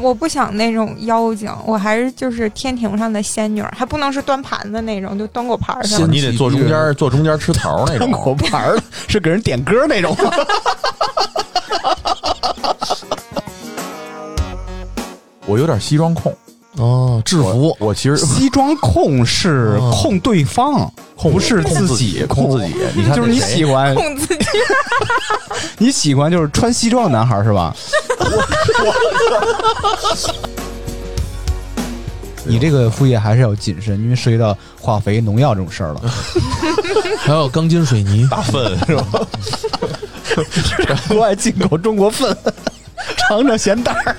我不想那种妖精，我还是就是天庭上的仙女儿，还不能是端盘子那种，就端果盘儿。你得坐中间，坐中间吃桃那种。端果。盘儿 是给人点歌那种。我有点西装控，哦，制服我其实西装控是哦 控对方，不是控自己控自己。你看就是你喜欢控自己，你喜欢就是穿西装的男孩是吧？你这个副业还是要谨慎，因为涉及到化肥、农药这种事儿了。还有钢筋水泥，大粪是吧？国外进口中国粪，尝尝咸淡儿。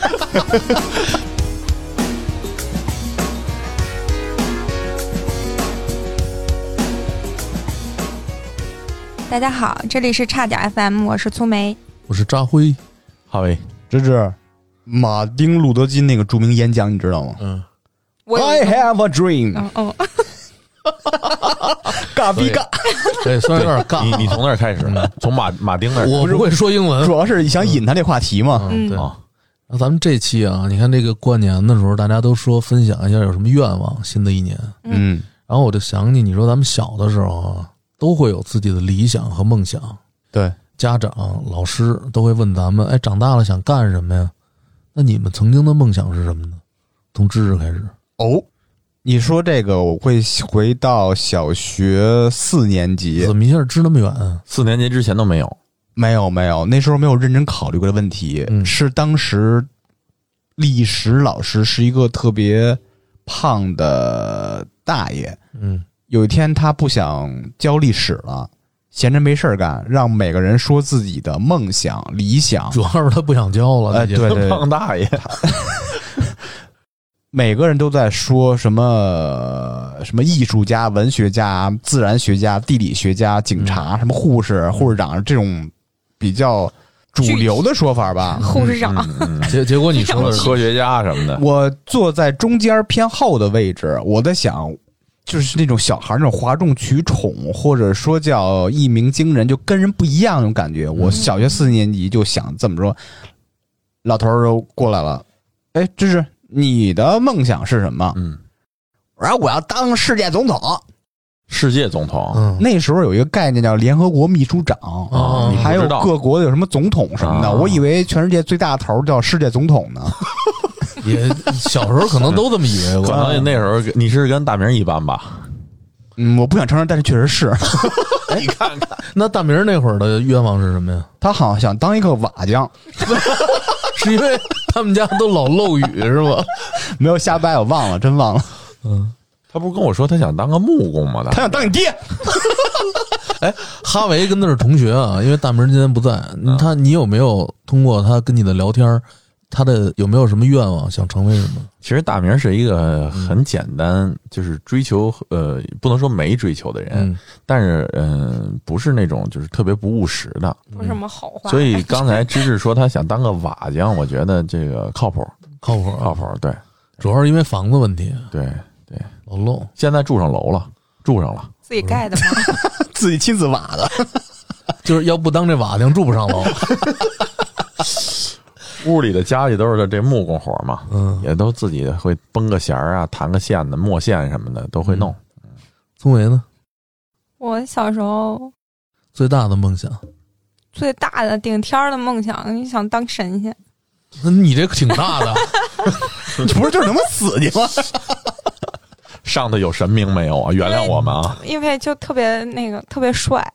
大家好，这里是差点 FM，我是粗梅。我是扎辉，哈维，芝芝马丁·路德·金那个著名演讲，你知道吗嗯，？I have a dream，嗯嗯，嘎逼嘎。对，虽然有点尬，你你从那儿开始，从马马丁那儿我不会说英文主要是想引他这话题嘛。嗯，对。啊，那咱们这期啊，你看这个过年的时候，大家都说分享一下有什么愿望，新的一年。嗯，然后我就想起，你说咱们小的时候啊，都会有自己的理想和梦想，对，家长、老师都会问咱们，哎，长大了想干什么呀？那你们曾经的梦想是什么呢？从知识开始，哦，你说这个，我会回到小学四年级。怎么一下支那么远啊？四年级之前都没有。没有没有，那时候没有认真考虑过的问题，嗯是当时历史老师是一个特别胖的大爷，嗯，有一天他不想教历史了，闲着没事儿干，让每个人说自己的梦想、理想。主要是他不想教了。哎，对对，胖大爷，每个人都在说什么什么艺术家、文学家、自然学家、地理学家、警察、什么护士、护士长这种比较主流的说法吧。护士长，嗯，结结果你说的是科学家什么的，我坐在中间偏后的位置，我在想，就是那种小孩那种哗众取宠，或者说叫一鸣惊人，就跟人不一样那种感觉。我小学四年级就想这么说，老头儿就过来了，哎，这是你的梦想是什么？嗯，我说我要当世界总统。世界总统，嗯，那时候有一个概念叫联合国秘书长，哦还有各国的有什么总统什么的。啊我以为全世界最大的头儿叫世界总统呢。也小时候可能都这么以为可过。能那时候你是跟大明一般吧？嗯，我不想承认，但是确实是。你看看，那大明那会儿的愿望是什么呀？他好像想当一个瓦匠，是因为他们家都老漏雨是吗？没有瞎掰，我忘了，真忘了。嗯，他不是跟我说他想当个木工吗？他想当你爹，哎，哈维跟他是同学啊，因为大明今天不在，他你有没有通过他跟你的聊天儿，他的有没有什么愿望想成为什么？其实大明是一个很简单，就是追求呃，不能说没追求的人，嗯，但是嗯、呃不是那种就是特别不务实的。不是什么好话。所以刚才芝芝说他想当个瓦匠，我觉得这个靠谱，靠谱啊，靠谱。对主要是因为房子问题，对，老漏。现在住上楼了，住上了。自己盖的吗？自己亲自瓦的。就是要不当这瓦匠住不上楼。屋里的家里都是这木工活嘛，嗯，也都自己会绷个弦儿啊、弹个线的、墨线什么的都会弄。聪维呢？我小时候最大的梦想？最大的顶天儿的梦想，你想当神仙。那你这个挺大的，你不是就是他妈死去吗？上头有神明没有啊？原谅我们啊！因为就特别那个特别帅，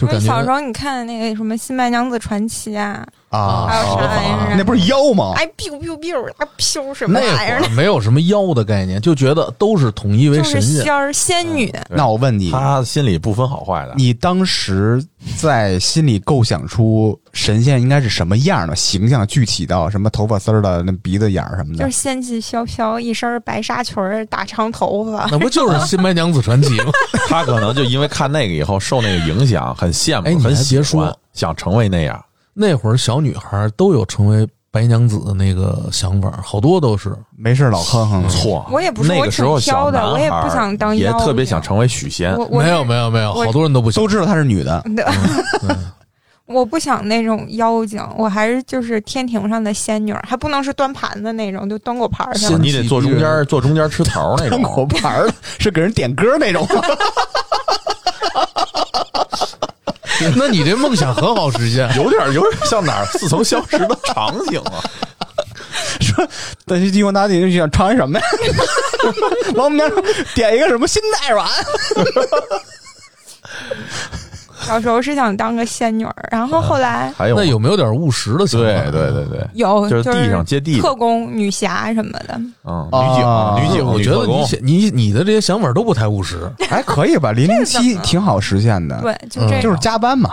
因为小时候你看那个什么《新白娘子传奇》啊，啊还有啥玩意儿啊？那不是妖吗？哎，biu biu biu，啊飘什么那玩意儿？没有什么妖的概念，就觉得都是统一为神仙。仙儿仙女，那我问你，他心里不分好坏的。你当时在心里构想出神仙应该是什么样的形象，具体到什么头发丝儿的、那鼻子眼儿什么的就是？仙气飘飘，一身白纱裙儿，大长头发。那不就是《新白娘子传奇》吗？他可能就因为看那个以后受那个影响，很羡慕，哎你还很喜欢想成为那样。那会儿小女孩都有成为白娘子的那个想法，好多都是。没事儿老哼哼。错，我也不是那个时候小男孩我也不想当也特别想成为许仙。我我没有没有没有，我好多人都不想都。知道她是女的，我 我不想那种妖精，我还是就是天庭上的仙女儿，还不能是端盘子那种，就端果盘儿上仙。你得坐中间，坐中间吃桃那种果种。盘儿是给人点歌那种。那你这梦想很好实现。有点有点像哪儿似曾相识的场景啊！说但是金光大帝就想尝一什么呀？往我们家说点一个什么心太软。小时候是想当个仙女儿，然后后来 还有那有没有点务实的想法？对对对对，有就是地上接地特工、女侠什么的。嗯，啊女警、女警、我觉得你你你的这些想法都不太务实。还可以吧？零零七挺好实现的，，对，就嗯这种。就是加班嘛。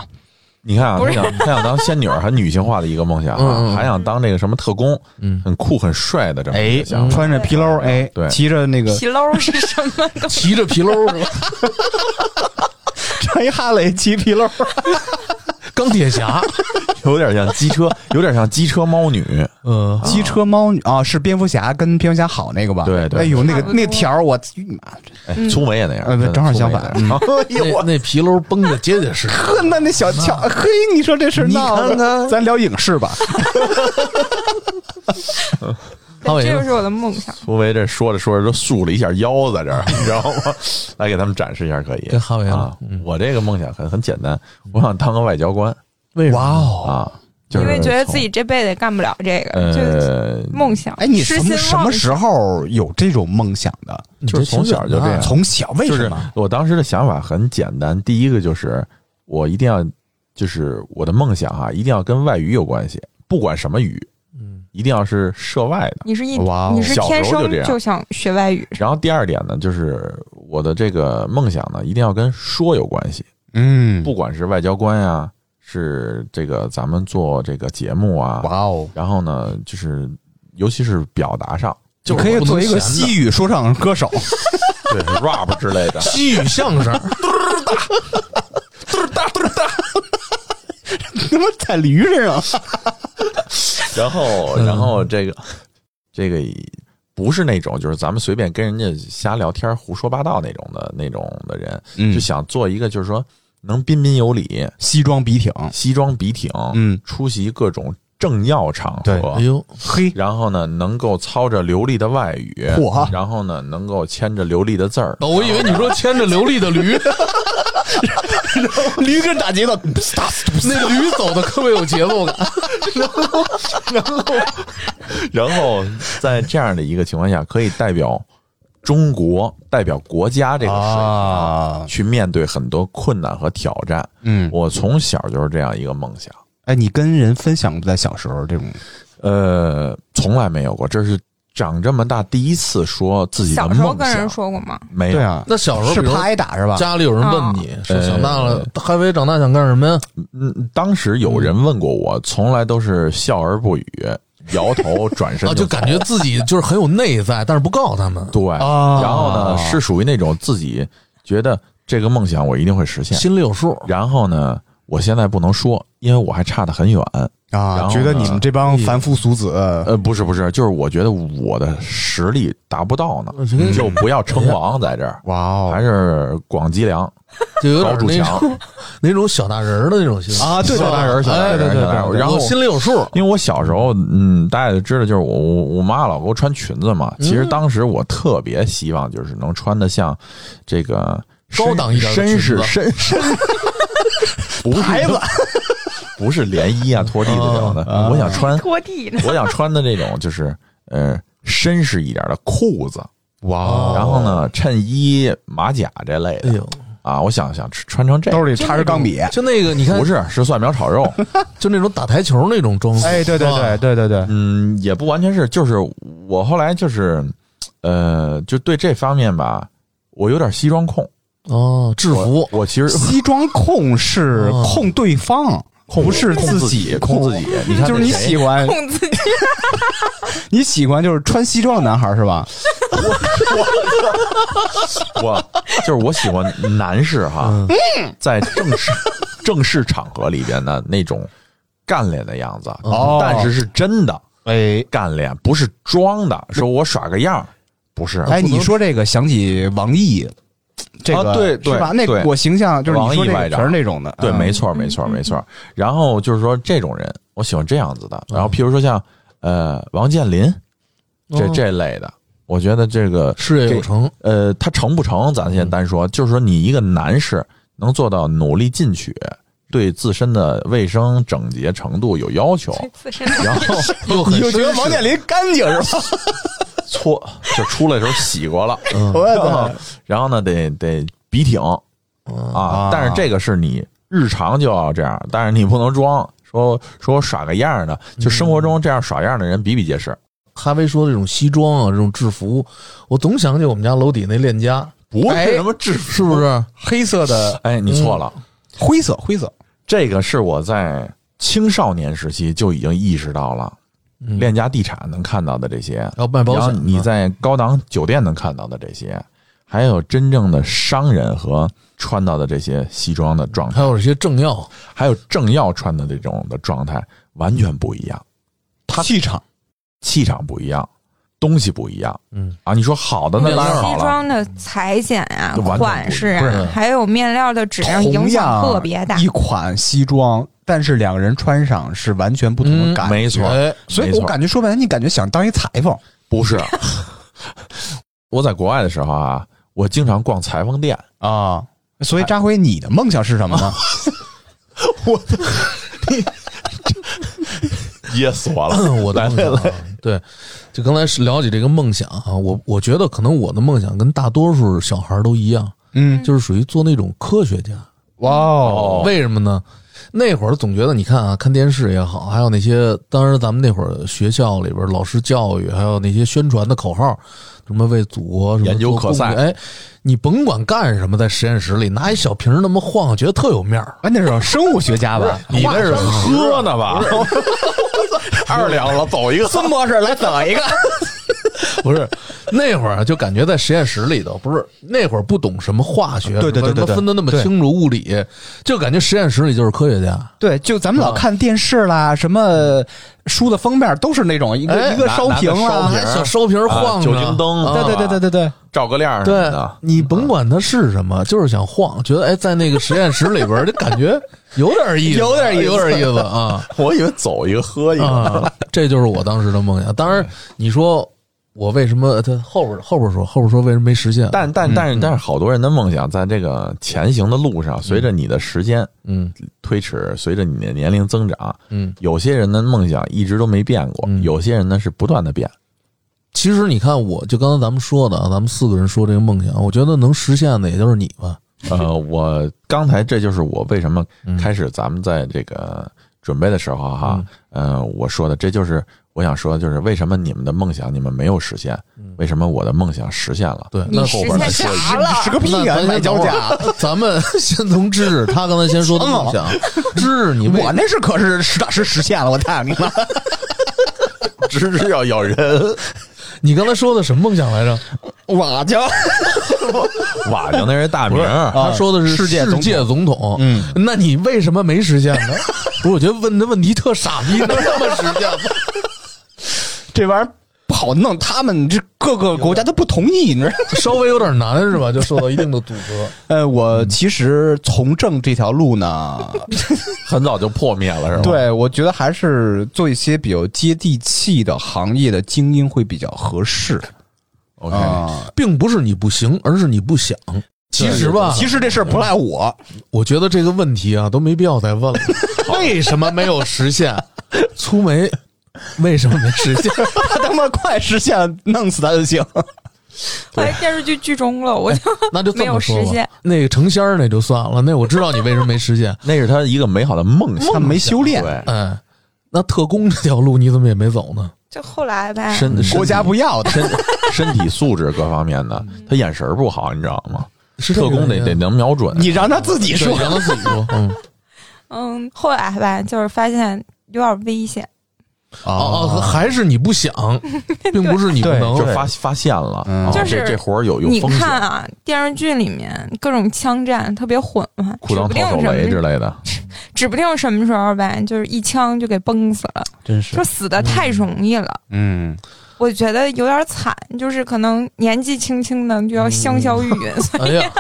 你看啊，他想他想当仙女儿，很女性化的一个梦想嗯啊，嗯还想当那个什么特工，嗯，很酷很帅的这么一哎个想，法。穿着皮褛，哎，对骑着那个皮褛是什么？骑着皮褛，穿一哈雷，骑皮褛。钢铁侠，有点像机车，有点像机车猫女。嗯，机车猫女啊，是蝙蝠侠跟蝙蝠侠好那个吧？对对哎呦，那个那条儿我哎，嗯粗眉也那样，呃正好相反哎呦那那皮褛绷的结结实实。呵，那那小乔，嘿，你说这事闹的咱聊影视吧。这就是我的梦想。苏维这说着说着都竖了一下腰在这儿，你知道吗？来给他们展示一下，可以。跟哈维啊嗯，我这个梦想很很简单，我想当个外交官为什么？哦，啊，因为觉得自己这辈子也干不了这个，就呃，梦想。哎，你什么什么时候有这种梦想的？就是从小就这样从小为就是什么？我当时的想法很简单，第一个就是我一定要，就是我的梦想哈、一定要跟外语有关系，不管什么语，嗯，一定要是涉外的。你是一哇哦你是小时天生候就这样。就想学外语，然后第二点呢，就是我的这个梦想呢，一定要跟说有关系，嗯，不管是外交官呀，是这个咱们做这个节目啊，哇哦，然后呢，就是尤其是表达上，就可以做一个西语说唱歌手。对 rap 之类的，西语相声，他妈踩驴身上，然后，然后这个这个不是那种就是咱们随便跟人家瞎聊天、胡说八道那种的那种的人，嗯就想做一个就是说能彬彬有礼、西装笔挺，西装笔挺，嗯，出席各种政要场对合。哎。呦，嘿，然后呢，能够操着流利的外语，嚯然后呢，能够牵着流利的字儿，哦我以为你说牵着流利的驴，驴跟打节奏，那驴走的特别有节奏感。然后在这样的一个情况下，可以代表中国、代表国家这个水平啊，去面对很多困难和挑战。嗯，我从小就是这样一个梦想，哎，你跟人分享过在小时候这种呃，从来没有过，这是长这么大第一次说自己的小时候梦跟人想。说过吗？没有，对啊，那小时候，比如是怕挨打是吧？家里有人问你说呃长大了，还为长大想干什么呀？嗯，当时有人问过我，从来都是笑而不语，摇头转身啊，就走感觉自己就是很有内在，但是不告诉他们，对。啊然后呢，是属于那种自己觉得这个梦想我一定会实现，心里有数。然后呢，我现在不能说，因为我还差得很远。啊，觉得你们这帮凡夫俗子，呃，不是不是，就是我觉得我的实力达不到呢，嗯就不要称王在这儿，哇哦，还是广积粮。就有点那高筑墙种那种小大人儿的那种心理啊对小大人儿小大人儿然后心里有数。因为我小时候，嗯，大家也知道，就是我我我妈老给我穿裙子嘛。其实当时我特别希望，就是能穿的像这个高档一点的绅士裙绅绅，不是孩子，不是连衣啊拖地的这种的，啊我想穿拖地呢？我想穿的这种就是呃绅士一点的裤子，哇哦然后呢衬衣、马甲这类的哎呦，啊，我想想穿成这兜，里插着钢笔，就那个你看不，是是蒜苗炒肉，就那种打台球那种装束。哎，对对对对对对，嗯，也不完全是，就是我后来就是呃，就对这方面吧，我有点西装控。哦，制服。我其实西装控是 哦。控对方，不是自己控。自己。你看就是你喜欢控自己，你喜欢就是穿西装的男孩是吧？我就是我喜欢男士哈，嗯。在正式 正式场合里边的那种干练的样子，哦。但是是真的哎。干练，不是装的，说我耍个样，不是。哎，你说这个想起王毅，这个、啊对对是吧？那对我形象就是你王说这个毅外长全是那种的，对，嗯没错，没错，没错。然后就是说这种人，我喜欢这样子的。然后譬如说像呃王健林这哦这类的，我觉得这个事业有成，呃他成不成，咱先单说，就是说你一个男士能做到努力进取，对自身的卫生整洁程度有要求，然后又很你就觉得王健林干净是吧？搓就出来的时候洗过了，嗯然后呢得得笔挺嗯啊啊，但是这个是你日常就要这样，但是你不能装。说说我耍个样儿的，就生活中这样耍样的人比比皆是。哈维说这种西装啊，这种制服，我总想起我们家楼底那链家，不哎是什么制服，是不？是？黑色的、哎，你错了，灰色、灰色，这个是我在青少年时期就已经意识到了，嗯链家地产能看到的这些，要卖保然后险呢，你在高档酒店能看到的这些，还有真正的商人和穿到的这些西装的状态。还，有这些政要，还有政要穿的这种的状态，完全不一样，他气场。气场不一样，东西不一样。嗯，啊！你说好的那西当然好了，装的裁剪啊就、完全不款式啊，还有面料的质量影响特别大。一。款西装，但是两个人穿上是完全不同的嗯感觉。没错哎，所以我感觉说白了，你感觉想当一裁缝，不是。我在国外的时候啊，我经常逛裁缝店，啊。所以扎辉，你的梦想是什么呢？我 噎死我了。我的梦想啊，对，就刚才是了解这个梦想啊，我我觉得可能我的梦想跟大多数小孩都一样，嗯，就是属于做那种科学家。哇哦，为什么呢？那会儿总觉得，你看啊，看电视也好，还有那些，当然咱们那会儿学校里边老师教育，还有那些宣传的口号，什么为祖国什么研究可赛哎，你甭管干什么，在实验室里拿一小瓶那么晃，觉得特有面儿。关键是生物学家吧？你那是喝呢吧？二两了，走一个。孙博士来走一个。不是那会儿啊就感觉在实验室里头，不是那会儿不懂什么化学，对对对对对分的那么清楚，物理就感觉实验室里就是科学家。对，就咱们老看电视啦，什么书的封面都是那种一个哎一个烧瓶拿拿啦个，拿小烧瓶晃酒精灯啊对对对对对对，照个亮什么对的，你甭管它是什么，就是想晃，觉得哎，在那个实验室里边儿，就感觉有点意思，有点意思有点意思啊 我以为走一个喝一个。啊！这就是我当时的梦想。当然，你说我为什么他后边后边说后边说为什么没实现？但但但是但是，好多人的梦想在这个前行的路上，随着你的时间嗯推迟，随着你的年龄增长，嗯，有些人的梦想一直都没变过，嗯有些人呢是不断的变。其实你看，我就刚才咱们说的啊，咱们四个人说这个梦想，我觉得能实现的也就是你吧。呃，我刚才这就是我为什么嗯开始咱们在这个准备的时候哈，呃，我说的这就是我想说的，就是为什么你们的梦想你们没有实现，为什么我的梦想实现了？对，那后边再说啥了？是个屁呀，那咱买脚先等会儿甲。咱们先从知识，他刚才先说的梦想，知识你我那是可是实打实实现了，我太明白了。只是要咬人，你刚才说的什么梦想来着？瓦匠，瓦匠那是大名儿，他说的是世界总统世界总统。嗯，那你为什么没实现呢？不是，我觉得问的问题特傻逼，能这么实现吗？这玩意儿不好弄，他们这各个国家都不同意，你知道吗？稍微有点难是吧？就受到一定的阻隔。呃，我其实从政这条路呢，很早就破灭了，是吧？，对我觉得还是做一些比较接地气的行业的精英会比较合适 OK，、啊。并不是你不行，而是你不想。其实吧，其实这事儿不赖我，我觉得这个问题啊都没必要再问了。为什么没有实现？粗眉 为什么没实现？他他妈快实现，弄死他就行。后 来电视剧剧终了，我就那就这没有么说吧实现。那个成仙儿那就算了，那我知道你为什么没实现。那是他一个美好的梦想。他没修炼，对，哎，那特工这条路你怎么也没走呢？就后来呗。身国家不要的。身身体素质各方面的，他眼神儿不好，你知道吗？是特工得得能瞄准。你让他自己说，让他自己说。嗯，嗯，后来吧，就是发现有点危险。哦哦，还是你不想，并不是你不能就。发发现了，就是这这活儿有有你风险，看啊，电视剧里面各种枪战特别混乱，裤裆指不定掏手雷什么之类的。指不定什么时候呗，就是一枪就给崩死了，真是就，死的太容易了。嗯，我觉得有点惨，就是可能年纪轻轻的就要香消玉殒，所以哎呀，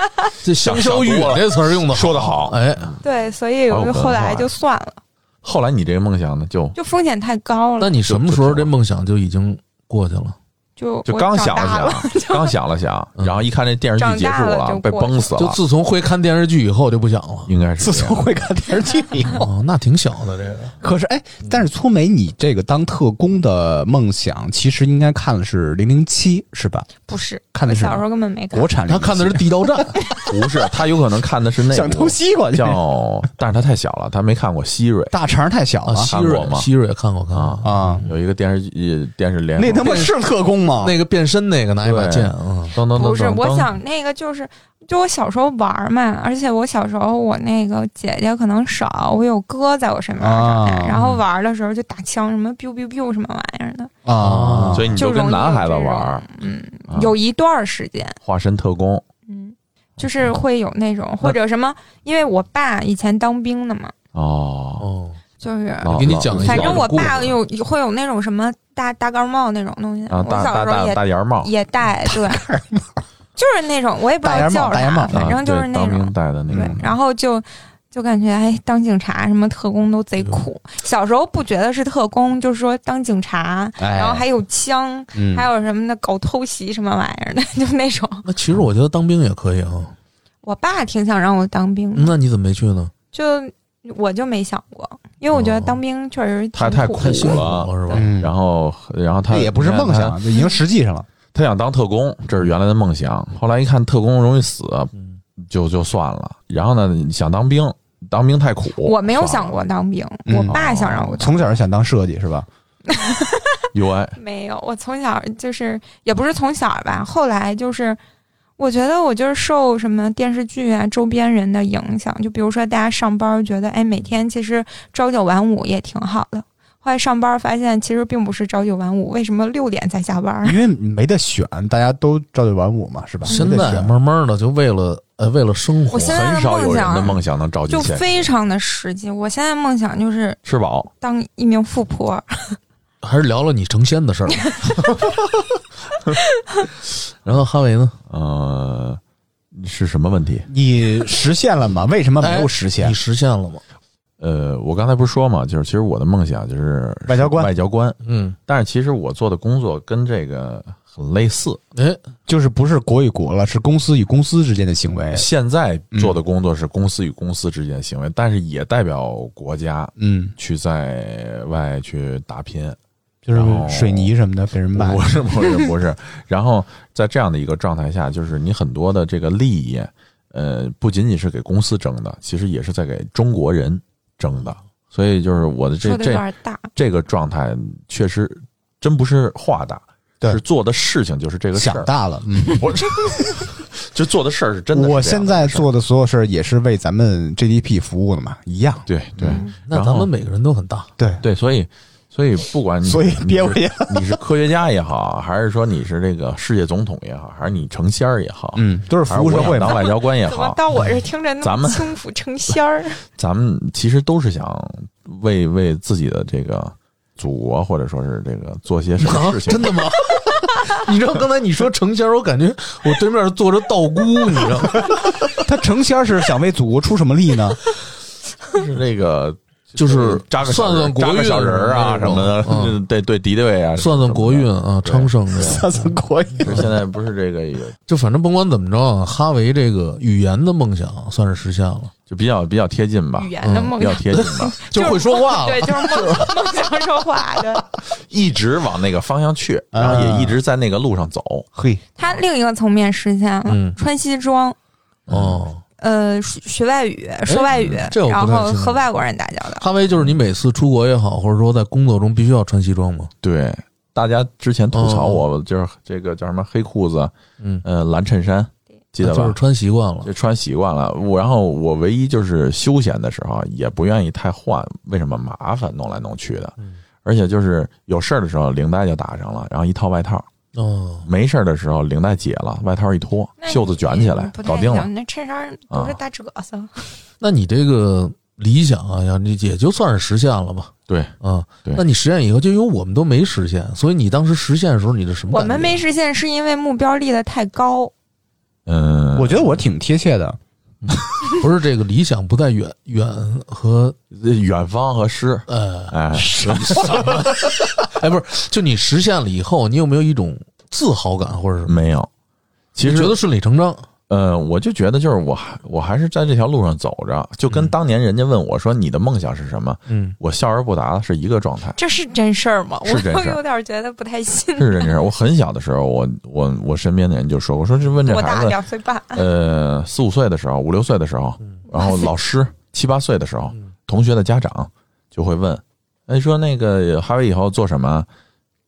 这香消玉殒这词儿用的说的好哎，对，所以我就后来就算了，后来你这个梦想呢，就就风险太高了，那你什么时候这梦想就已经过去了？就 就刚想了想，刚想了想，嗯然后一看这电视剧结束了被崩死了，就自从会看电视剧以后就不想了。应该是自从会看电视剧以后，哦，那挺小的这个。可是哎，但是粗梅，你这个当特工的梦想，其实应该看的是《零零七》是吧？不是，看的是小时候根本没看国。产他看的是《地道战》不是他有可能看的是那想偷西瓜去，叫，但是他太小了，他没看过希瑞大肠太小啊，了希瑞看过吗，希瑞看过看过。啊，啊！有一个电视剧电视连那他妈是特工吗？那个变身那个拿一把剑啊，噔噔噔不是，我想那个就是，就我小时候玩儿嘛，而且我小时候我那个姐姐可能少，我有哥在我身边长大，啊。然后玩儿的时候就打枪，什么 biu biu biu 什么玩意儿的，啊，所以你就跟男孩子玩儿，嗯。啊，有一段时间，化身特工嗯，就是会有那种或者什么，因为我爸以前当兵的嘛，哦，哦，就是。老给你讲一下反正我爸有会有那种什么大大盖帽那种东西，啊，我小时候也大檐帽，也戴，对，就是那种我也不知道叫啥，反正就是那种啊对当兵戴的那种，，然后就就感觉哎，当警察什么特工都贼苦。小时候不觉得是特工，就是说当警察，哎然后还有枪，嗯还有什么的搞偷袭什么玩意儿的，就那种。那其实我觉得当兵也可以啊。我爸挺想让我当兵的，那你怎么没去呢？就我就没想过，因为我觉得当兵确实太太苦了了是吧？嗯然后然后他也不是梦，想，这已经实际上了。他他想当特工，这是原来的梦想。后来一看特工容易死，嗯，就就算了。然后呢，想当兵，当兵太苦，我没有想过当兵，嗯我爸想让我当。从小就想当设计是吧？UI 没有，我从小就是也不是从小吧，后来就是，我觉得我就是受什么电视剧啊、周边人的影响，就比如说大家上班觉得，哎，每天其实朝九晚五也挺好的。后来上班发现，其实并不是朝九晚五，为什么六点才下班？因为没得选，大家都朝九晚五嘛，是吧？现在慢慢的就为了呃为了生活我，现在的很少有梦想人的梦想能朝九就。非常的实际。我现在梦想就是吃饱，当一名富婆，还是聊聊你成仙的事儿吧。然后哈维呢？呃，是什么问题？你实现了吗？为什么没有实现你？实现了吗？呃，我刚才不是说嘛，就是其实我的梦想就是外交官外交官，嗯，但是其实我做的工作跟这个很类似。哎，就是不是国与国了，是公司与公司之间的行为。现在做的工作是公司与公司之间的行为，但是也代表国家嗯，去在外去打拼。就是水泥什么的被人卖不。是不是不是，然后在这样的一个状态下，就是你很多的这个利益，呃，不仅仅是给公司争的，其实也是在给中国人争的。所以就是我的这这。这个状态，确实真不是话大，是做的事情就是这个事儿，想大了，嗯，我这就做的事儿是真的是的我现在做的所有事儿也是为咱们 GDP 服务的嘛，一样。对对嗯那咱们每个人都很大。对，对，所以所以不管你所以你是憋回去。你是科学家也好，还是说你是这个世界总统也好，还是你成仙儿也好，嗯，都是服务社会当外交官也怎么好，到我这听着那咱们么轻浮成仙儿？咱们其实都是想为为自己的这个祖国或者说是这个做些什么啊事，情。真的吗？你知道刚才你说成仙儿，我感觉我对面坐着道姑，你知道吗？他成仙儿是想为祖国出什么力呢？是这个就是扎个算算国运小人儿啊什么的，嗯对对敌对啊，算算国运啊，昌盛这 样。算算国运。现在不是这个有 就反正甭管怎么着啊，哈维这个语言的梦想算是实现了，就比较比较贴近吧语，言的嗯比较，贴近吧，就会说话了。对，就是梦梦想说话的。一直往那个方向去，然后也一直在那个路上走。嘿，他另一个层面实现了，嗯穿西装，哦，呃，学学外语，说外语，这我不然后和外国人打交道。哈维就是你每次出国也好，或者说在工作中必须要穿西装吗？对，大家之前吐槽哦我就是这个叫什么黑裤子，嗯，呃，蓝衬衫，记得吧？就是穿习惯了就。穿习惯了，我然后我唯一就是休闲的时候也不愿意太换，为什么麻烦弄来弄去的？嗯而且就是有事儿的时候领带就打上了，然后一套外套；哦，没事儿的时候领带解了，外套一脱，袖子卷起来搞定了。那衬衫都是大褶子。那你这个理想啊，呀，你也就算是实现了吧。对，啊，对那你实现以后，就因为我们都没实现，所以你当时实现的时候，你的什么我？们没实现是因为目标立的太高。嗯，我觉得我挺贴切的。不是这个理想不在远远和远方和诗，呃，哎，哎，不是，就你实现了以后，你有没有一种自豪感，或者是没有。其实觉得顺理成章？呃，我就觉得就是我还我还是在这条路上走着，就跟当年人家问我说你的梦想是什么，嗯，我笑而不答是一个状态。这是真事儿吗？我真事儿有点觉得不太信。是真事儿，我很小的时候，我我我身边的人就说，我说这问这我大孩子，两岁半，呃，四五岁的时候，五六岁的时候，然后老师七八岁的时候，同学的家长就会问，哎，说那个哈维以后做什么？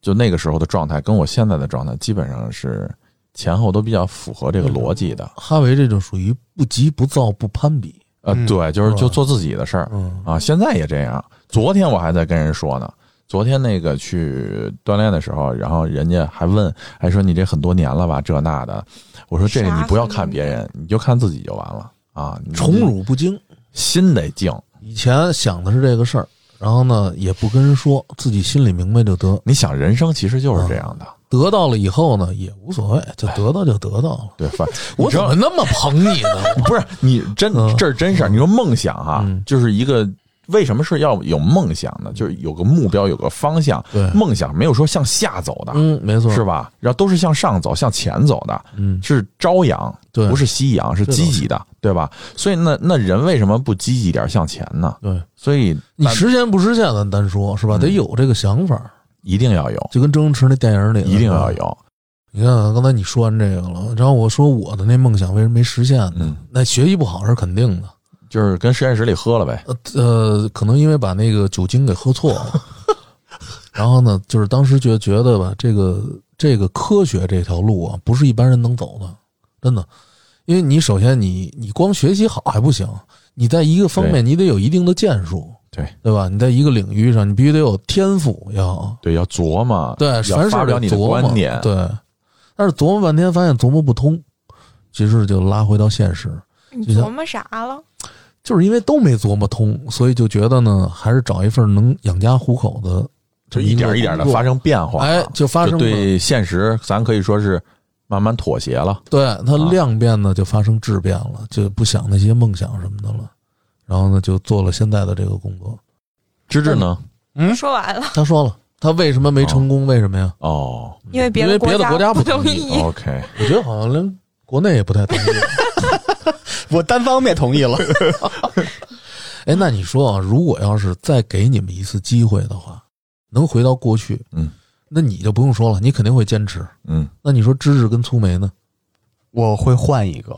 就那个时候的状态，跟我现在的状态基本上是前后都比较符合这个逻辑的。哈维这就属于不急不躁不攀比，呃，嗯对，就是就做自己的事儿嗯啊。现在也这样。昨天我还在跟人说呢，昨天那个去锻炼的时候，然后人家还问，还说你这很多年了吧，这那的。我说这个你不要看别人，你就看自己就完了啊。宠辱不惊。心得静。以前想的是这个事儿，然后呢也不跟人说，自己心里明白就得。你想，人生其实就是这样的。得到了以后呢，也无所谓，就得到就得到了。对，反 我你知道怎么那么捧你呢？不是你真嗯这是真事儿。你说梦想哈嗯，就是一个为什么是要有梦想呢？就是有个目标，有个方向。对梦想没有说向下走的，嗯，没错，是吧？然后都是向上走、向前走的，嗯，是朝阳，对不是夕阳，是积极的，对吧？所以那那人为什么不积极点向前呢？对所以你实现不实现咱单说，是吧？嗯得有这个想法，一定要有，就跟周星驰那电影里一定要。有。你看啊，刚才你说完这个了，然后我说我的那梦想为什么没实现呢？嗯，那学习不好是肯定的，就是跟实验室里喝了呗。呃呃，可能因为把那个酒精给喝错了，然后呢，就是当时觉觉得吧，这个这个科学这条路啊，不是一般人能走的，真的，因为你首先你你光学习好还不行，你在一个方面你得有一定的建树，对对吧？你在一个领域上，你必须得有天赋，要对，要琢磨，对，要凡事得发表你的琢磨观点，对。但是琢磨半天，发现琢磨不通，其实就拉回到现实，你琢磨啥了？就是因为都没琢磨通，所以就觉得呢，还是找一份能养家糊口的就一点一点的发生变化，哎，就发生了，对现实，咱可以说是慢慢妥协了。对它啊量变呢就发生质变了，就不想那些梦想什么的了，然后呢就做了现在的这个工作。芝芝呢？嗯说完了，他说了，他为什么没成功？为什么呀？哦因为别因为别的国国家不不同意意。，OK，我觉得好像连国内也不太同意。我单方面同意了。哎，那你说啊，如果要是再给你们一次机会的话，能回到过去，嗯，那你就不用说了，你肯定会坚持。嗯，那你说芝芝跟粗梅呢？我会换一个。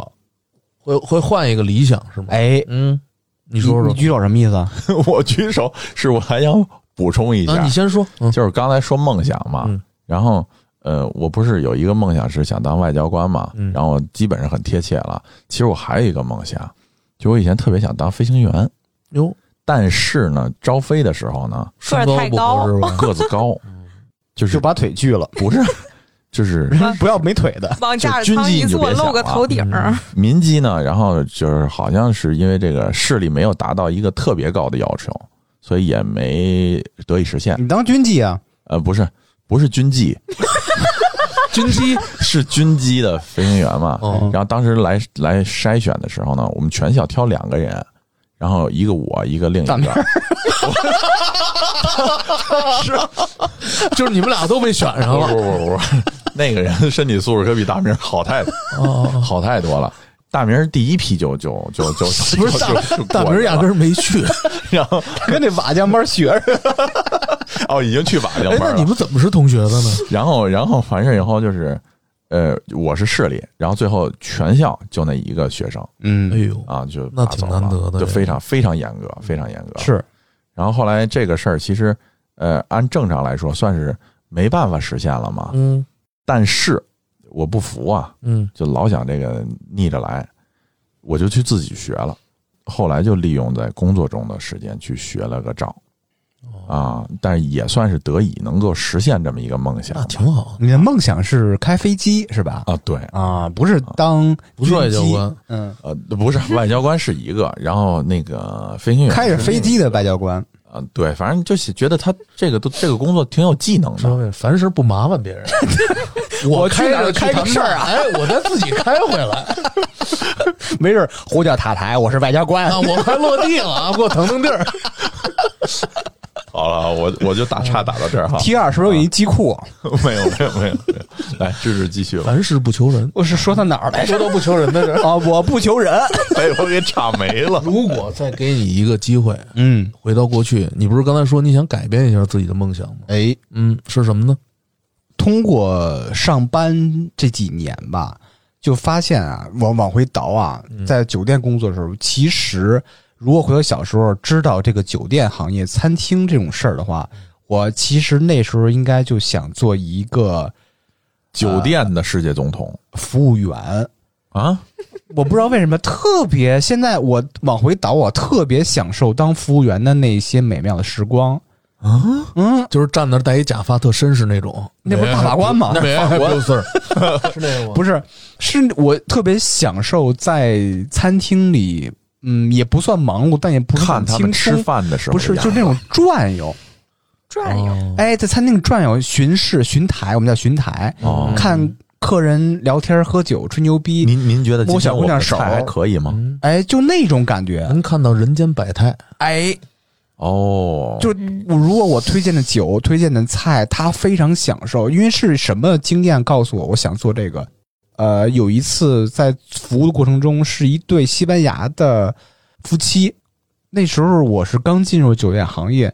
会会换一个理想是吗？哎，嗯，你你说说你举手什么意思啊？我举手是我还想补充一啊，下你，先说。嗯就是刚才说梦想嘛嗯，然后呃，我不是有一个梦想是想当外交官嘛嗯，然后基本上很贴切了。其实我还有一个梦想，就我以前特别想当飞行员，哟，但是呢，招飞的时候呢，个儿身高不太高是吧？个子高，就是就把腿锯了，不是，就是不要没腿的。往架就军子舱一坐，纪你就别想露个了头顶儿。民机呢，然后就是好像是因为这个视力没有达到一个特别高的要求，所以也没得以实现。你当军机啊？呃，不是，不是军机，军机是军机的飞行员嘛。哦然后当时来来筛选的时候呢，我们全校挑两个人，然后一个我，一个另一个。就是你们俩都被选上了。不不不不，那个人身体素质可比大明好太哦，好太多了。大明第一批就就就就不是大大明压根儿，没去。然后跟那瓦匠班学似的。哦，已经去瓦匠班了。你们怎么是同学的呢？然后，然后完事以后就是，呃，我是市里，然后最后全校就那一个学生嗯哎嗯，呦，啊，就那挺难得的就非常非常严格，非常严格。，是然后后来这个事儿其实，呃，按正常来说算是没办法实现了嘛。嗯但是我不服啊，嗯就老想这个逆着来，我就去自己学了。后来就利用在工作中的时间去学了个照，啊，但是也算是得以能够实现这么一个梦想那。挺好，你的梦想是开飞机是吧？啊，对，啊，不是当不是外，交官，嗯，呃，不是外交官是一个，然后那个飞行员。开着飞机的外交官，啊，对，反正就是觉得他这个都这个工作挺有技能的。凡事不麻烦别人。我开着开个谈事儿啊。哎，我再自己开回来。没事儿，呼叫塔台，我是外交官。啊，我快落地了啊，给我腾腾地儿。好了，我我就打岔打到这儿哈。T 二是不是有一机库？没有没有没有没有，来，芝芝继续吧。凡事不求人，我是说到哪儿来着？说到不求人的人。啊，我不求人。被我给岔没了。如果再给你一个机会，嗯，回到过去，你不是刚才说你想改变一下自己的梦想吗？哎，嗯，是什么呢？通过上班这几年吧，就发现啊，往往回倒啊，在酒店工作的时候，其实如果回到小时候知道这个酒店行业、餐厅这种事儿的话，我其实那时候应该就想做一个酒店的世界总统服务员。啊，我不知道为什么特别，现在我往回倒，我特别享受当服务员的那些美妙的时光。啊，嗯，就是站那儿戴一假发特绅士那种，那不是大法官吗？没 不是，是那个吗？不是，是我特别享受在餐厅里，嗯，也不算忙碌，但也不是很看他们轻松吃饭的时候不是，就那种转悠，转悠。哦。哎，在餐厅转悠，巡视、巡台，我们叫巡台，哦。看客人聊天、喝酒、吹牛逼，您您觉得摸小姑娘手还可以吗？嗯，哎，就那种感觉，能看到人间百态，哎，哦，就如果我推荐的酒、推荐的菜，他非常享受，因为是什么经验告诉我，我想做这个。呃，有一次在服务的过程中，是一对西班牙的夫妻，那时候我是刚进入酒店行业，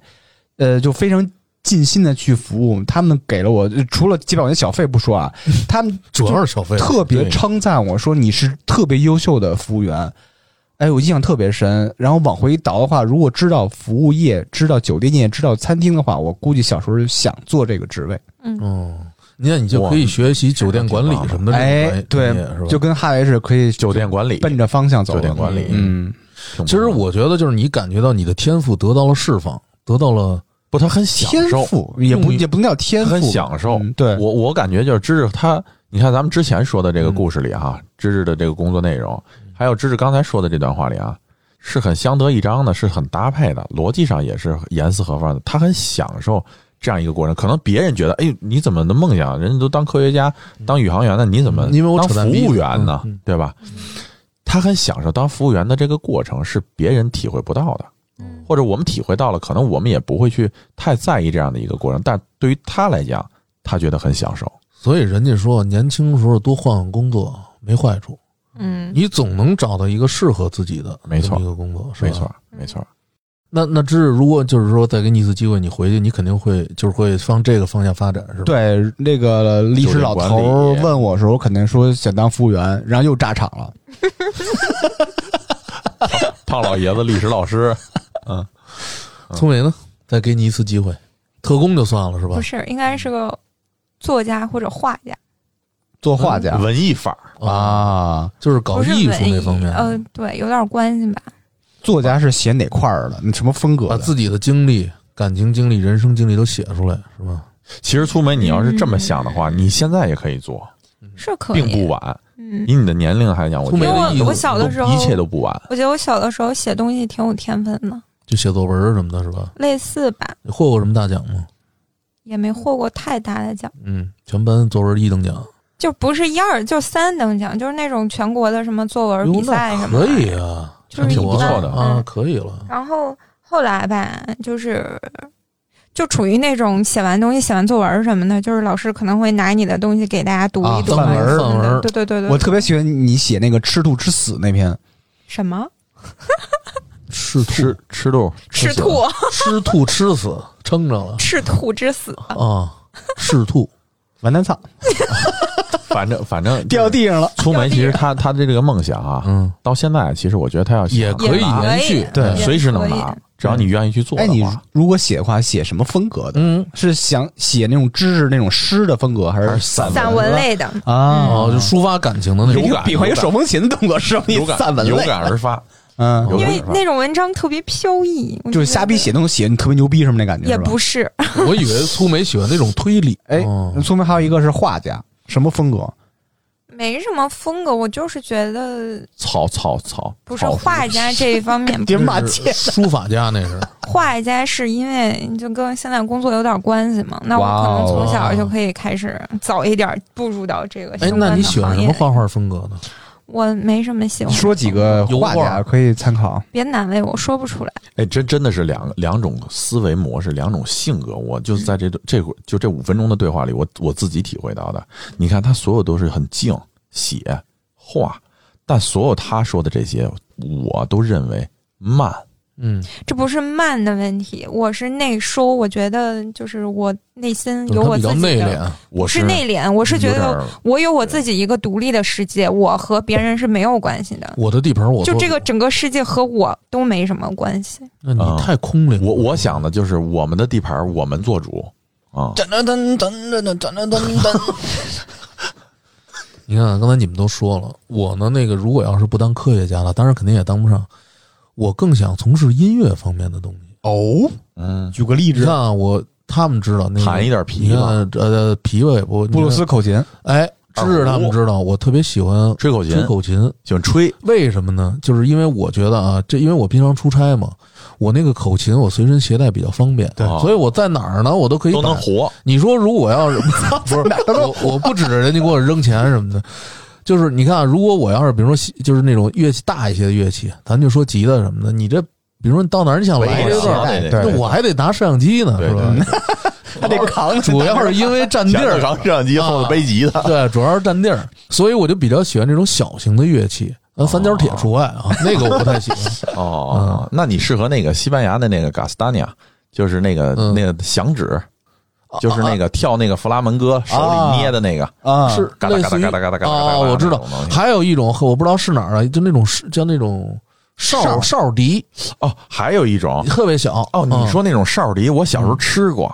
呃，就非常尽心的去服务。他们给了我除了几百块钱小费不说啊，他们主要是小费，特别称赞我说你是特别优秀的服务员。哎，我印象特别深。然后往回倒的话，如果知道服务业、知道酒店业、知道餐厅的话，我估计小时候想做这个职位。嗯，哦，你看你就可以学习酒店管理什么的哎对？就跟哈维是可以酒店管理奔着方向走。酒店管理嗯，其实我觉得就是你感觉到你的天赋得到了释放，得到了不，他很享天受，赋也不也不能叫天赋，很享受。嗯对，我我感觉就是芝芝他，你看咱们之前说的这个故事里哈，芝芝的这个工作内容，还有芝芝刚才说的这段话里啊，是很相得益彰的，是很搭配的，逻辑上也是严丝合缝的。他很享受这样一个过程。可能别人觉得，哎，你怎么能梦想？人家都当科学家、当宇航员呢，你怎么因为我当服务员呢？对吧？他很享受当服务员的这个过程，是别人体会不到的。嗯或者我们体会到了，可能我们也不会去太在意这样的一个过程，但对于他来讲，他觉得很享受。所以人家说年轻时候多换换工作没坏处，嗯，你总能找到一个适合自己的没错一个工作，没错，没错。那那只是如果就是说再给你一次机会，你回去你肯定会就是会往这个方向发展，是吧？，对那个历史老头问我的时候，我肯定说想当服务员，然后又炸场了。胖老爷子历史老师，嗯聪明呢？再给你一次机会，特工就算了，是吧不？是，应该是个作家或者画家，做画家、文艺范儿，啊，就是搞艺术那方面，呃，对，有点关系吧。作家是写哪块儿的？你什么风格的？把自己的经历、感情经历、人生经历都写出来，是吧？其实粗梅，你要是这么想的话，你现在也可以做，是可以，并不晚。嗯，以你的年龄来讲，我我小的时候一切都不晚。我觉得我小的时候写东西挺有天分的，就写作文什么的，是吧？类似吧，你获过什么大奖吗？也没获过太大的奖，嗯，全班作文一等奖，就不是一二，就三等奖，就是那种全国的什么作文比赛什么的。可以啊，就是挺不错的啊，嗯。可以了。然后后来吧，就是就处于那种写完东西、写完作文什么的，就是老师可能会拿你的东西给大家读一读啊范文对对对对，我特别喜欢你写那个“吃兔吃死”那篇，什么？吃兔吃吃兔，赤兔吃兔吃死，撑着了。赤兔之死，啊！赤兔，完蛋操，反正反正掉地上了。粗梅，其实他他的这个梦想啊，嗯，到现在其实我觉得他要也可以也可以延续，对随时能拿，只要你愿意去做哎，你的话。如果写的话，写什么风格的？嗯，是想写那种知识那种诗的风格，还是散文散文类的，啊？哦，就抒发感情的那种有感比划一个手风琴的动作，是吧？你有感散文类。有感而发，嗯，因为那种文章特别飘逸，就是瞎逼写那种写你特别牛逼什么那感觉，也不是，我以为粗梅喜欢那种推理。哎哦，聪明还有一个是画家，什么风格？没什么风格，我就是觉得草草草，不是画家这一方面，别骂街是书法家那是。画家是因为就跟现在工作有点关系嘛，那我可能从小就可以开始早一点步入到这个哎那你喜欢什么画画风格呢？我没什么喜欢，说几个画家可以参考。别难为我，说不出来。哎，真真的是两两种思维模式，两种性格。我就是在这这会儿就这五分钟的对话里，我我自己体会到的。你看，他所有都是很静写画，但所有他说的这些，我都认为慢。嗯，这不是慢的问题，我是内收。我觉得就是我内心有我自己的，内敛。我是内敛。我是觉得我有我自己一个独立的世界，我和别人是没有关系的。我的地盘我做主，就这个整个世界和我都没什么关系。那你啊太空灵了。我我想的就是我们的地盘，我们做主啊。噔噔噔噔噔噔噔噔噔。你看，刚才你们都说了，我呢，那个如果要是不当科学家了，当然肯定也当不上。我更想从事音乐方面的东西。哦，嗯，举个例子。你看，啊，我他们知道那个弹一点你琵琶，看，呃，琵琶也不，布鲁斯口琴，哎，知识他们知道，我特别喜欢吹口琴。吹，口琴。喜欢吹。为什么呢？就是因为我觉得啊，这因为我平常出差嘛，我那个口琴我随身携带比较方便，对。所以我在哪儿呢，我都可以都能把活，你说如果要是 不是我，我不指着人家给我扔钱什么的，就是你看啊，如果我要是比如说就是那种乐器大一些的乐器，咱就说吉他什么的，你这比如说你到哪儿你想来这段儿，对对那我还得拿摄像机呢，对是吧？还得扛。主要是因为占地儿，扛摄像机，后头背吉他。对，主要是占地儿，所以我就比较喜欢这种小型的乐器。呃，三角铁除外啊，那个我不太喜欢。哦，那你适合那个西班牙的那个 Gastania，就是那个嗯那个响指，就是那个跳那个弗拉门戈手里捏的那个，啊，是嘎哒嘎哒嘎哒嘎哒嘎哒啊，我知道还有一种我不知道是哪儿啊，就那种是叫那种哨哨哨笛，哦，还有一种特别小。哦，你嗯说那种哨笛，我小时候吃过，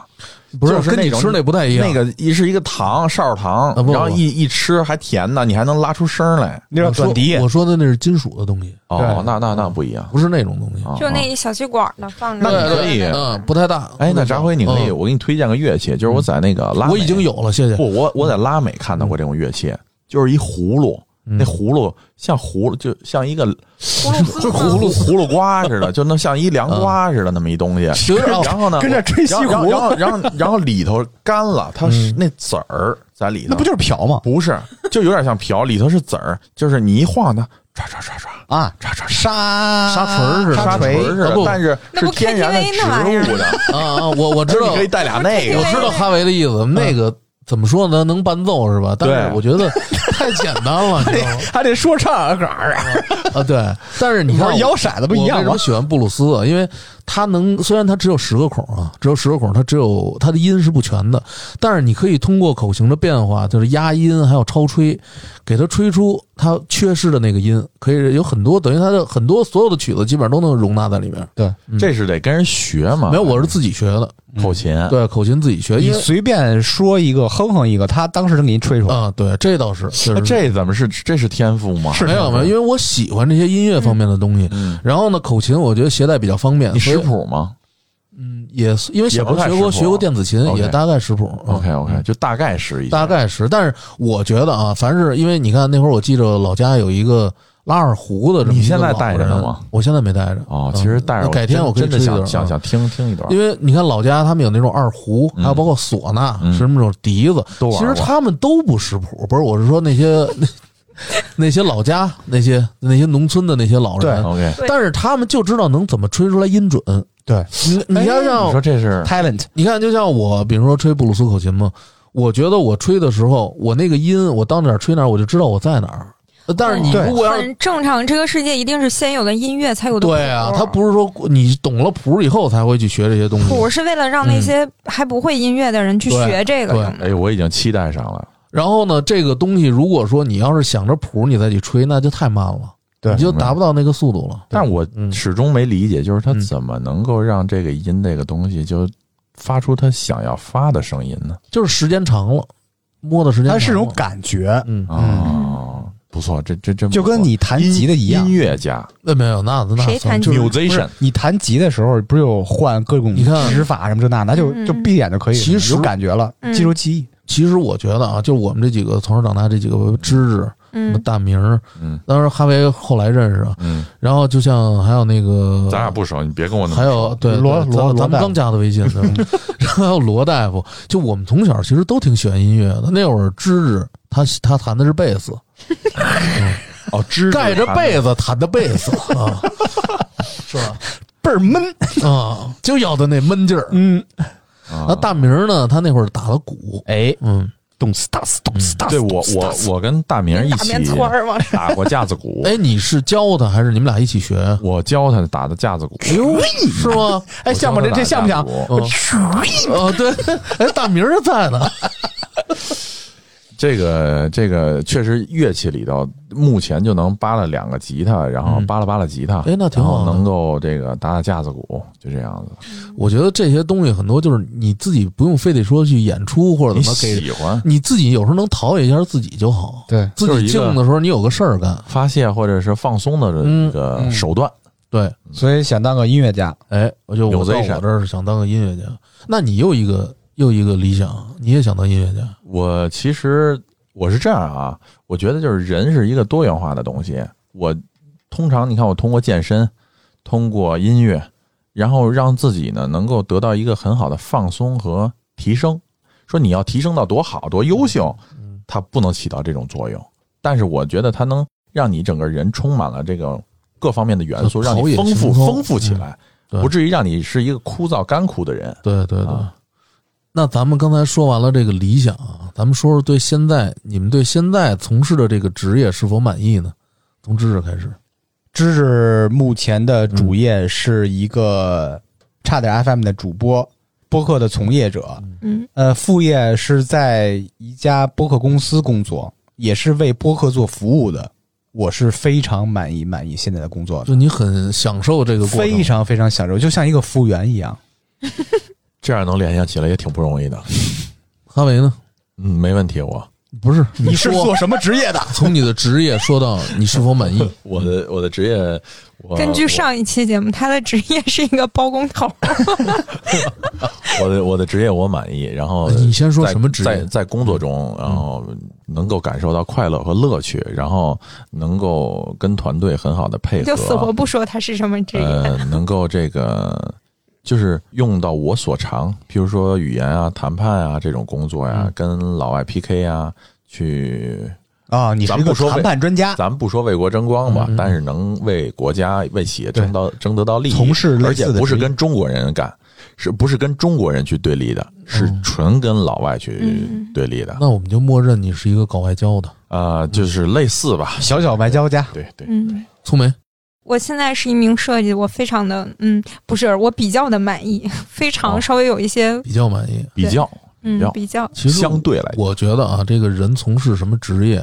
不是就是那种跟你吃那不太一样？那个一是一个糖哨糖然后一一吃还甜呢，你还能拉出声来。那叫我说短笛。我说的那是金属的东西，哦，那那那不一样。不是那种东西。啊就那一小气管的放着，那你可以嗯，不太大。哎，那扎辉，你可以，嗯我给你推荐个乐器，就是我在那个拉美，我已经有了，谢谢。不，我我在拉美看到过这种乐器，就是一葫芦，嗯那葫芦像葫芦，就像一个葫芦葫芦葫芦瓜似的，就能像一凉瓜似的那么一东西。然后呢，跟着吹西然后葫芦然后然后然后里头干了，它是嗯那籽儿在里头，那不就是瓢吗？不是，就有点像瓢，里头是籽儿，就是你一晃它，唰唰唰唰。啊，唰唰唰，沙沙锤儿似的沙锤儿似的但是是天然的植物的，啊啊！我我知道 你可，以带俩那个我。知道哈维的意思。那个怎么说呢？能伴奏是吧？但是我觉得 太简单了，你知道吗？还得说唱杆儿啊，啊，对。但是你看玩摇骰子不一样吗我为什么？喜欢布鲁斯啊？因为它能，虽然它只有十个孔啊，只有十个孔，它只有它的音是不全的，但是你可以通过口型的变化，就是压音还有超吹，给它吹出它缺失的那个音，可以有很多，等于它的很多所有的曲子基本上都能容纳在里面。对，这是得跟人学嘛？没有，我是自己学的，口琴，对，口琴自己学，你随便说一个哼哼一个，他当时能给你吹出来。啊，对，这倒是，就是这怎么是这是天赋吗？是没有没有，因为我喜欢这些音乐方面的东西。嗯，然后呢，口琴我觉得携带比较方便。谱吗嗯，也是因为小时候也不太学过学过电子琴，也大概识谱。嗯？OK OK，就大概识一下，大概识，但是我觉得啊，凡是因为你看那会儿，我记着老家有一个拉二胡的这么你现在带着呢吗？我现在没带着。哦，嗯其实带着改天我可以真想想想听听一段，因为你看老家他们有那种二胡，嗯还有包括唢呐，嗯是那种笛子，其实他们都不识谱。不是，我是说那些那 那些老家那些那些农村的那些老人，OK，对但是他们就知道能怎么吹出来音准。对你你看你像说这是 talent，你看，就像我，比如说吹布鲁斯口琴嘛，我觉得我吹的时候，我那个音，我到哪儿吹哪儿，我就知道我在哪儿。但是你对如果要是很正常，这个世界一定是先有的音乐才有的。对啊，他不是说你懂了谱以后才会去学这些东西。谱是为了让那些还不会音乐的人去学这个。哎，我已经期待上了。然后呢，这个东西如果说你要是想着谱你再去吹，那就太慢了，对你就达不到那个速度了。但是我嗯。始终没理解，就是他嗯。怎么能够让这个音这个东西就发出他想要发的声音呢？就是时间长了，摸的时间长了。它是种感觉。嗯，哦，不错，这这这就跟你弹吉的一样。音。乐家。那没有，那那谁弹吉就是 musician 你弹吉的时候，不是有换各种你看。指法什么这那，那就嗯。就闭眼就可以，其实有感觉了，嗯。肌肉记忆。其实我觉得啊，就是我们这几个从小长大这几个芝芝，什么嗯大明儿，嗯。当时哈维后来认识，嗯，然后就像还有那个，咱俩不熟，你别跟我那么还有对罗罗咱咱们刚加的微信呢，然后还有罗大夫，就我们从小其实都挺喜欢音乐的。那会儿芝芝他他弹的是贝斯，哦，知盖着被子弹的贝斯啊，是吧？倍儿闷。啊，就要的那闷劲儿。嗯，啊那大明儿呢？他那会儿打了鼓，哎，嗯，咚斯打斯咚斯哒斯。对我我我跟大明一起 打过架子鼓，哎，你是教他还是你们俩一起学？我教他打的架子鼓，哎呦，是吗？哎，像不？这这像不像？我教他打架子鼓哦，对，哎，大明儿在呢。这个这个确实乐器里头，目前就能扒拉两个吉他，然后扒拉扒拉吉他，哎那挺好的能够这个打打架子鼓，就这样子。我觉得这些东西很多就是你自己不用非得说去演出或者怎么给，喜欢你自己有时候能陶冶一下自己就好。对，自己静的时候，你有个事儿干。发泄或者是放松的这个嗯手段？对，所以想当个音乐家。哎，我就我在我这儿是想当个音乐家。那你又一个又一个理想，你也想当音乐家？我其实我是这样啊，我觉得就是人是一个多元化的东西。我通常你看，我通过健身，通过音乐，然后让自己呢能够得到一个很好的放松和提升。说你要提升到多好多优秀，它不能起到这种作用。但是我觉得它能让你整个人充满了这个各方面的元素，让你丰富丰富起来，不至于让你是一个枯燥干枯的人。对对对。啊那咱们刚才说完了这个理想啊，咱们说说对现在你们对现在从事的这个职业是否满意呢？从知识开始。知识目前的主业是一个差点 FM 的主播，播客的从业者。嗯呃，副业是在一家播客公司工作，也是为播客做服务的。我是非常满意满意现在的工作的，就你很享受这个过程，非常非常享受，就像一个服务员一样。这样能联想起来也挺不容易的。哈维呢？嗯，没问题，我不是，你是做什么职业的？从你的职业说到你是否满意？我的我的职业，我根据上一期节目，他的职业是一个包工头。我 我的我的职业我满意，然后你先说什么职业在在工作中，然后能够感受到快乐和乐趣，然后能够跟团队很好的配合，就死活不说他是什么职业。呃，能够这个就是用到我所长，譬如说语言啊、谈判啊这种工作呀，嗯。跟老外 PK 啊，去啊，你是一个谈判专家，咱们不说为国争光吧，嗯嗯但是能为国家、为企业争到争得到利益，从事类而且不是跟中国人干，是不是跟中国人去对立的，是纯跟老外去嗯。对立的？那我们就默认你是一个搞外交的。呃，就是类似吧。小小外交家。对对，嗯，粗梅，我现在是一名设计，我非常的嗯，不是我比较的满意，非常哦。稍微有一些比较满意。比较嗯比较。其实相对来，我觉得啊，这个人从事什么职业，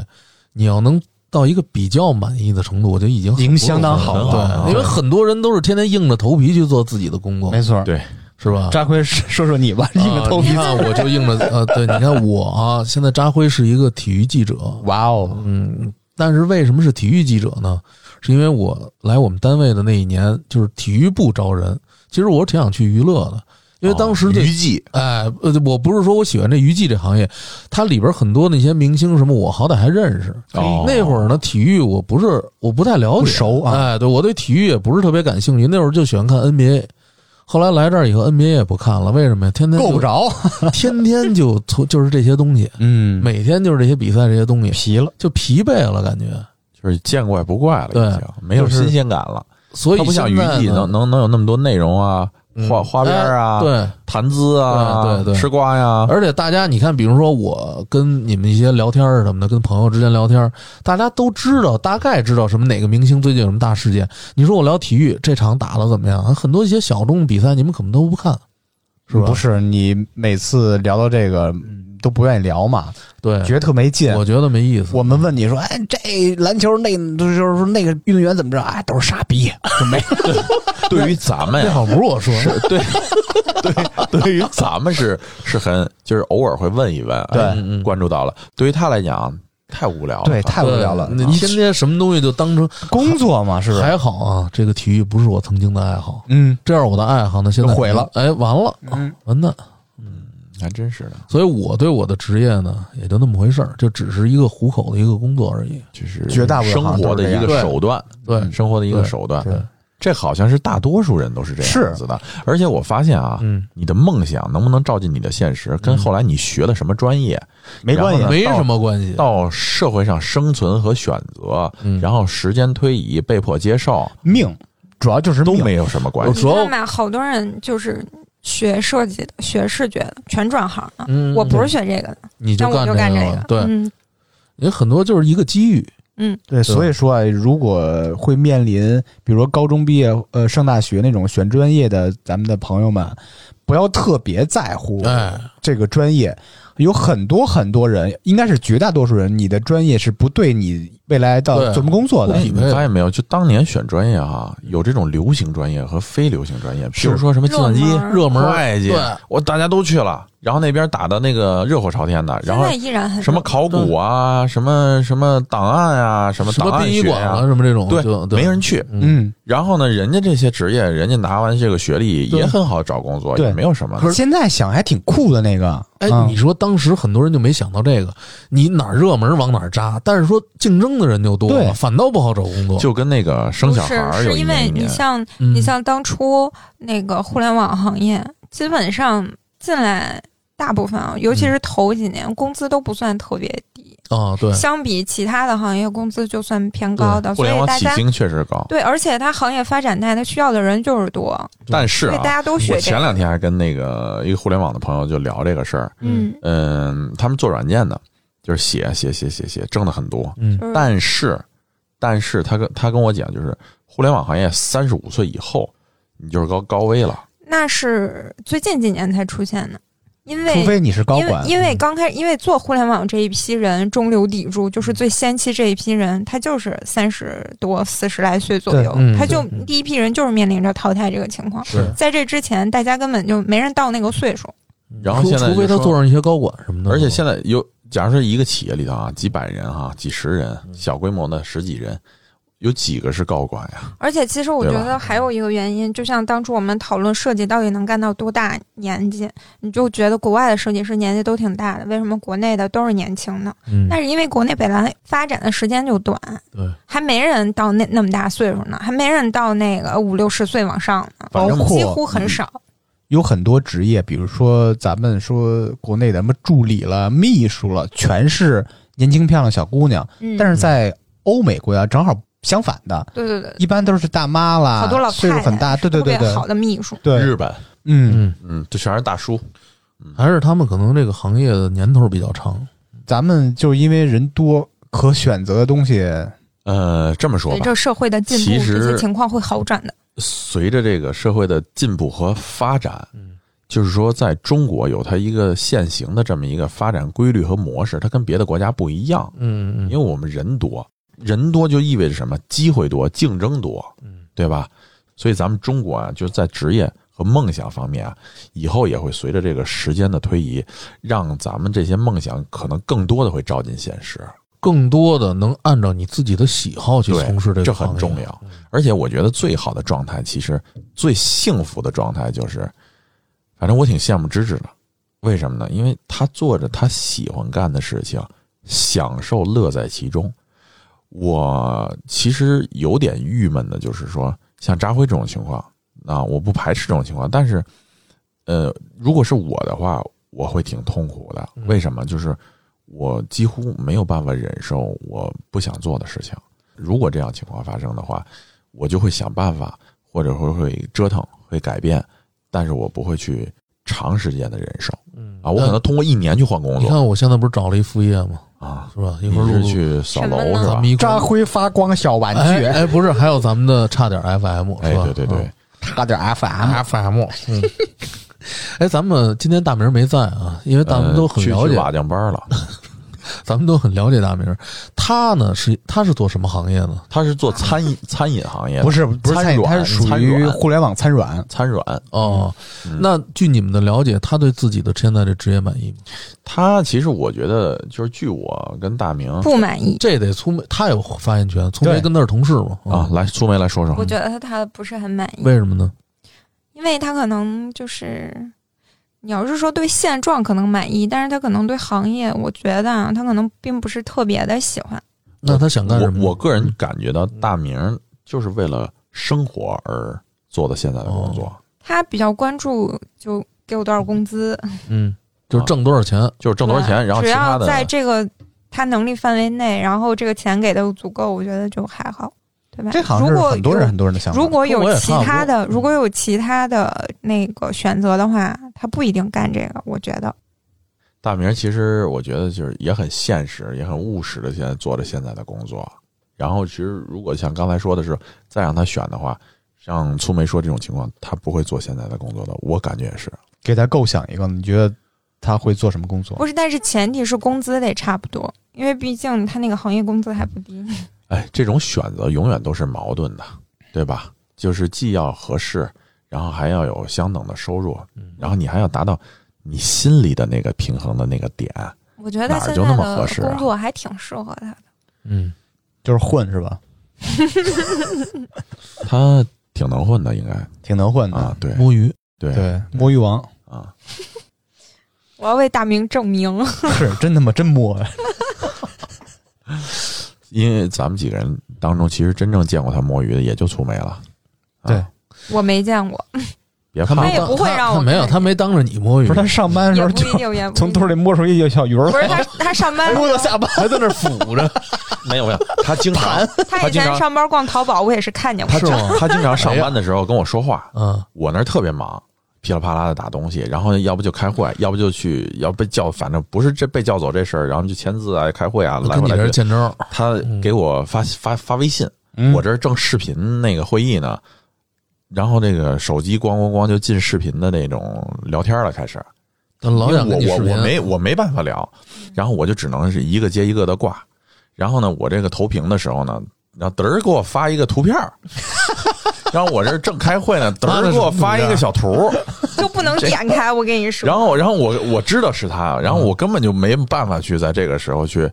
你要能到一个比较满意的程度，我觉得已经已经相当好了。对，因为很多人都是天天硬着头皮去做自己的工作，没错，对是吧？扎辉说说你吧，你们啊头皮。你看，我就硬着呃，对，你看我啊，现在扎辉是一个体育记者，哇哦，嗯，但是为什么是体育记者呢？是因为我来我们单位的那一年，就是体育部招人。其实我挺想去娱乐的，因为当时对娱记哎，呃，我不是说我喜欢这娱记这行业，它里边很多那些明星什么，我好歹还认识。哦那会儿呢，体育我不是我不太了解，不熟啊哎，对我对体育也不是特别感兴趣。那会儿就喜欢看 NBA，后来来这儿以后，NBA 也不看了，为什么呀？天天够不，着，天天就从就是这些东西，嗯，每天就是这些比赛这些东西，疲了，就疲惫了，感觉。就是见怪不怪了，对已经没有新鲜感了。所以它不像娱记能能能有那么多内容啊，嗯花花边啊，哎对，谈资啊，对对对吃瓜呀，而且大家，你看，比如说我跟你们一些聊天儿什么的，跟朋友之间聊天儿，大家都知道，大概知道什么哪个明星最近有什么大事件。你说我聊体育，这场打的怎么样？很多一些小众比赛，你们可能都不看，是吧？不是你每次聊到这个嗯都不愿意聊嘛，对，觉得特没劲。我觉得没意思。我们问你说，哎，这篮球那就是说那个运动员怎么着？哎，都是傻逼，就没 对于咱们呀，那好不是我说是，对对，对于咱们是是很就是偶尔会问一问，对哎嗯嗯关注到了。对于他来讲，太无聊了。对，太无聊了。对你天天什么东西就当成工作嘛，是不是？还好啊，这个体育不是我曾经的爱好，嗯这样我的爱好呢，现在毁了，哎，完了，嗯，完蛋。还真是的，所以我对我的职业呢，也就那么回事儿，就只是一个糊口的一个工作而已。就是绝大部分生活的一个手段，对嗯生活的一个手段。对，这好像是大多数人都是这样子的。而且我发现啊，嗯，你的梦想能不能照进你的现实，跟后来你学的什么专业没关系没什么关系。到社会上生存和选择，嗯然后时间推移被迫接受，命，主要就是命都没有什么关系。我主要你看吧，好多人就是学设计的、学视觉的，全转行了。嗯，我不是学这个的，你就但我就干这个。对，嗯也很多就是一个机遇。嗯，对，所以说啊，如果会面临，比如说高中毕业、呃上大学那种选专业的咱们的朋友们，不要特别在乎哎，这个专业。有很多很多人，应该是绝大多数人，你的专业是不对你未来到对怎么工作的哎，。你们发现没有？就当年选专业哈，有这种流行专业和非流行专业，比如说什么计算机、热门热门会计，我大家都去了，然后那边打的那个热火朝天的，然后依然很什么考古啊，什么什么档案啊，什么档案学殡仪馆啊，啊，什么这种，对就，没人去。嗯，嗯，然后呢，人家这些职业，人家拿完这个学历也很好找工作，对。也没有什么。可是现在想还挺酷的那个。哎，嗯。你说当时很多人就没想到这个，你哪儿热门往哪儿扎，但是说竞争的人就多对。了，反倒不好找工作。就跟那个生小孩儿不是，有一是因为你像嗯。你像当初那个互联网行业，基本上进来大部分啊，尤其是头几年，工资都不算特别低，啊，对，相比其他的行业，工资就算偏高的，互所以大家联网起薪确实高。对，而且它行业发展大，它需要的人就是多，但是啊大，家都学这个。前两天还跟那个一个互联网的朋友就聊这个事儿，嗯，嗯，他们做软件的，就是写写写写写，挣的很多，嗯但是，但是他跟他跟我讲，就是互联网行业三十五岁以后，你就是高高危了。那是最近几年才出现的，因为除非你是高管，因为因为刚开始，因为做互联网这一批人中流砥柱，就是最先期这一批人，他就是三十多、四十来岁左右嗯，他就第一批人就是面临着淘汰这个情况。在这之前，大家根本就没人到那个岁数。然后现在除非他做上一些高管什么的，而且现在有，假如说一个企业里头啊，几百人哈、几十人，嗯小规模的十几人，有几个是高管呀？而且，其实我觉得还有一个原因，就像当初我们讨论设计到底能干到多大年纪，你就觉得国外的设计师年纪都挺大的，为什么国内的都是年轻的？嗯那是因为国内本来发展的时间就短，对，还没人到那那么大岁数呢，还没人到那个五六十岁往上呢，反正包括几乎很少。有很多职业，比如说咱们说国内的什么助理了、秘书了，全是年轻漂亮小姑娘。嗯，但是在欧美国家正好相反的，对对对，一般都是大妈啦，好多老岁太太数很大，对对对对。好，的秘书。对，日本，嗯，嗯，嗯，这全是大叔。还是他们可能这个行业的年头比较长。咱们就因为人多，可选择的东西，呃，这么说吧，随着社会的进步，其实这些情况会好转的。随着这个社会的进步和发展，嗯。就是说，在中国有它一个现行的这么一个发展规律和模式，它跟别的国家不一样。嗯嗯。因为我们人多，人多就意味着什么？机会多，竞争多，嗯对吧？所以咱们中国啊，就在职业和梦想方面啊，以后也会随着这个时间的推移，让咱们这些梦想可能更多的会照进现实。更多的能按照你自己的喜好去从事这个这很重要。而且我觉得最好的状态，其实最幸福的状态就是，反正我挺羡慕芝芝的。为什么呢？因为他做着他喜欢干的事情，享受乐在其中。我其实有点郁闷的，就是说，像扎辉这种情况，啊，我不排斥这种情况，但是，呃，如果是我的话，我会挺痛苦的。嗯为什么？就是我几乎没有办法忍受我不想做的事情。如果这样情况发生的话，我就会想办法，或者会会折腾，会改变，但是我不会去长时间的忍受嗯啊。我可能通过一年去换工作你看我现在不是找了一副业吗？啊。是吧？一会儿录是去扫楼是吧咱们？一块儿扎辉发光小玩具，哎哎，不是，还有咱们的差点 FM 哎是吧？，对对对，差点 FM，FM，嗯。哎，咱们今天大明没在啊，因为大明都很呃去了解，去瓦匠班了。咱们都很了解大明。他呢是他是做什么行业呢？他是做餐饮餐饮行业的，不是不是餐饮，他是属于互联网餐软。餐软。哦，嗯那据你们的了解，他对自己的现在的职业满意吗？他其实我觉得就是据我跟大明不满意。这得粗梅，他有发言权。粗梅跟他是同事嘛？啊，来苏梅来说说我，觉得他不是很满意，为什么呢？因为他可能就是，你要是说对现状可能满意，但是他可能对行业，我觉得啊，他可能并不是特别的喜欢。那他想干什么？我我个人感觉到大明就是为了生活而做的现在的工作，他比较关注就给我多少工资，嗯，就是挣多少钱？就是挣多少钱，然后只要其他的在这个他能力范围内，然后这个钱给的足够，我觉得就还好，对吧？这好像是如果很多人很多人的想法。如果有其他的，嗯如果有其他的那个选择的话，他不一定干这个。我觉得，大明其实我觉得就是也很现实，也很务实的，现在做着现在的工作。然后其实如果像刚才说的是，再让他选的话，像粗梅说这种情况，他不会做现在的工作的。我感觉也是。给他构想一个，你觉得他会做什么工作？不是，但是前提是工资得差不多，因为毕竟他那个行业工资还不低。哎，这种选择永远都是矛盾的，对吧？就是既要合适，然后还要有相等的收入，然后你还要达到你心里的那个平衡的那个点。我觉得哪儿就那么现在的合适啊工作还挺适合他的。嗯，就是混是吧？他挺能混的，应该挺能混的。啊，对摸鱼。对对，摸鱼王啊，我要为大明证明，是真他妈真摸呀！因为咱们几个人当中，其实真正见过他摸鱼的也就粗眉了。啊。对，我没见过，别怕。他也不会让我没有，他没当着你摸鱼，不是他上班的时候就从兜里摸出一个小鱼儿不是，他，他上班摸到下班。还在那儿抚着。没有没有，他经常他以前上班逛淘宝，我也是看见过。他。是吗？他经常上班的时候跟我说话，嗯，我那儿特别忙，噼里啪啦的打东西，然后要不就开会，要不就去，要被叫，反正不是这被叫走这事儿，然后就签字啊、开会啊，来跟你这儿回来去。见招。他给我发发发微信，嗯我这儿正视频那个会议呢，然后这个手机咣咣咣就进视频的那种聊天了，开始。但老想我我我没我没办法聊，然后我就只能是一个接一个的挂。然后呢，我这个投屏的时候呢，然后嘚儿给我发一个图片儿 然后我这正开会呢，嘚儿给我发一个小图，就 不能点开，我跟你说。然后然后我我知道是他，然后我根本就没办法去在这个时候去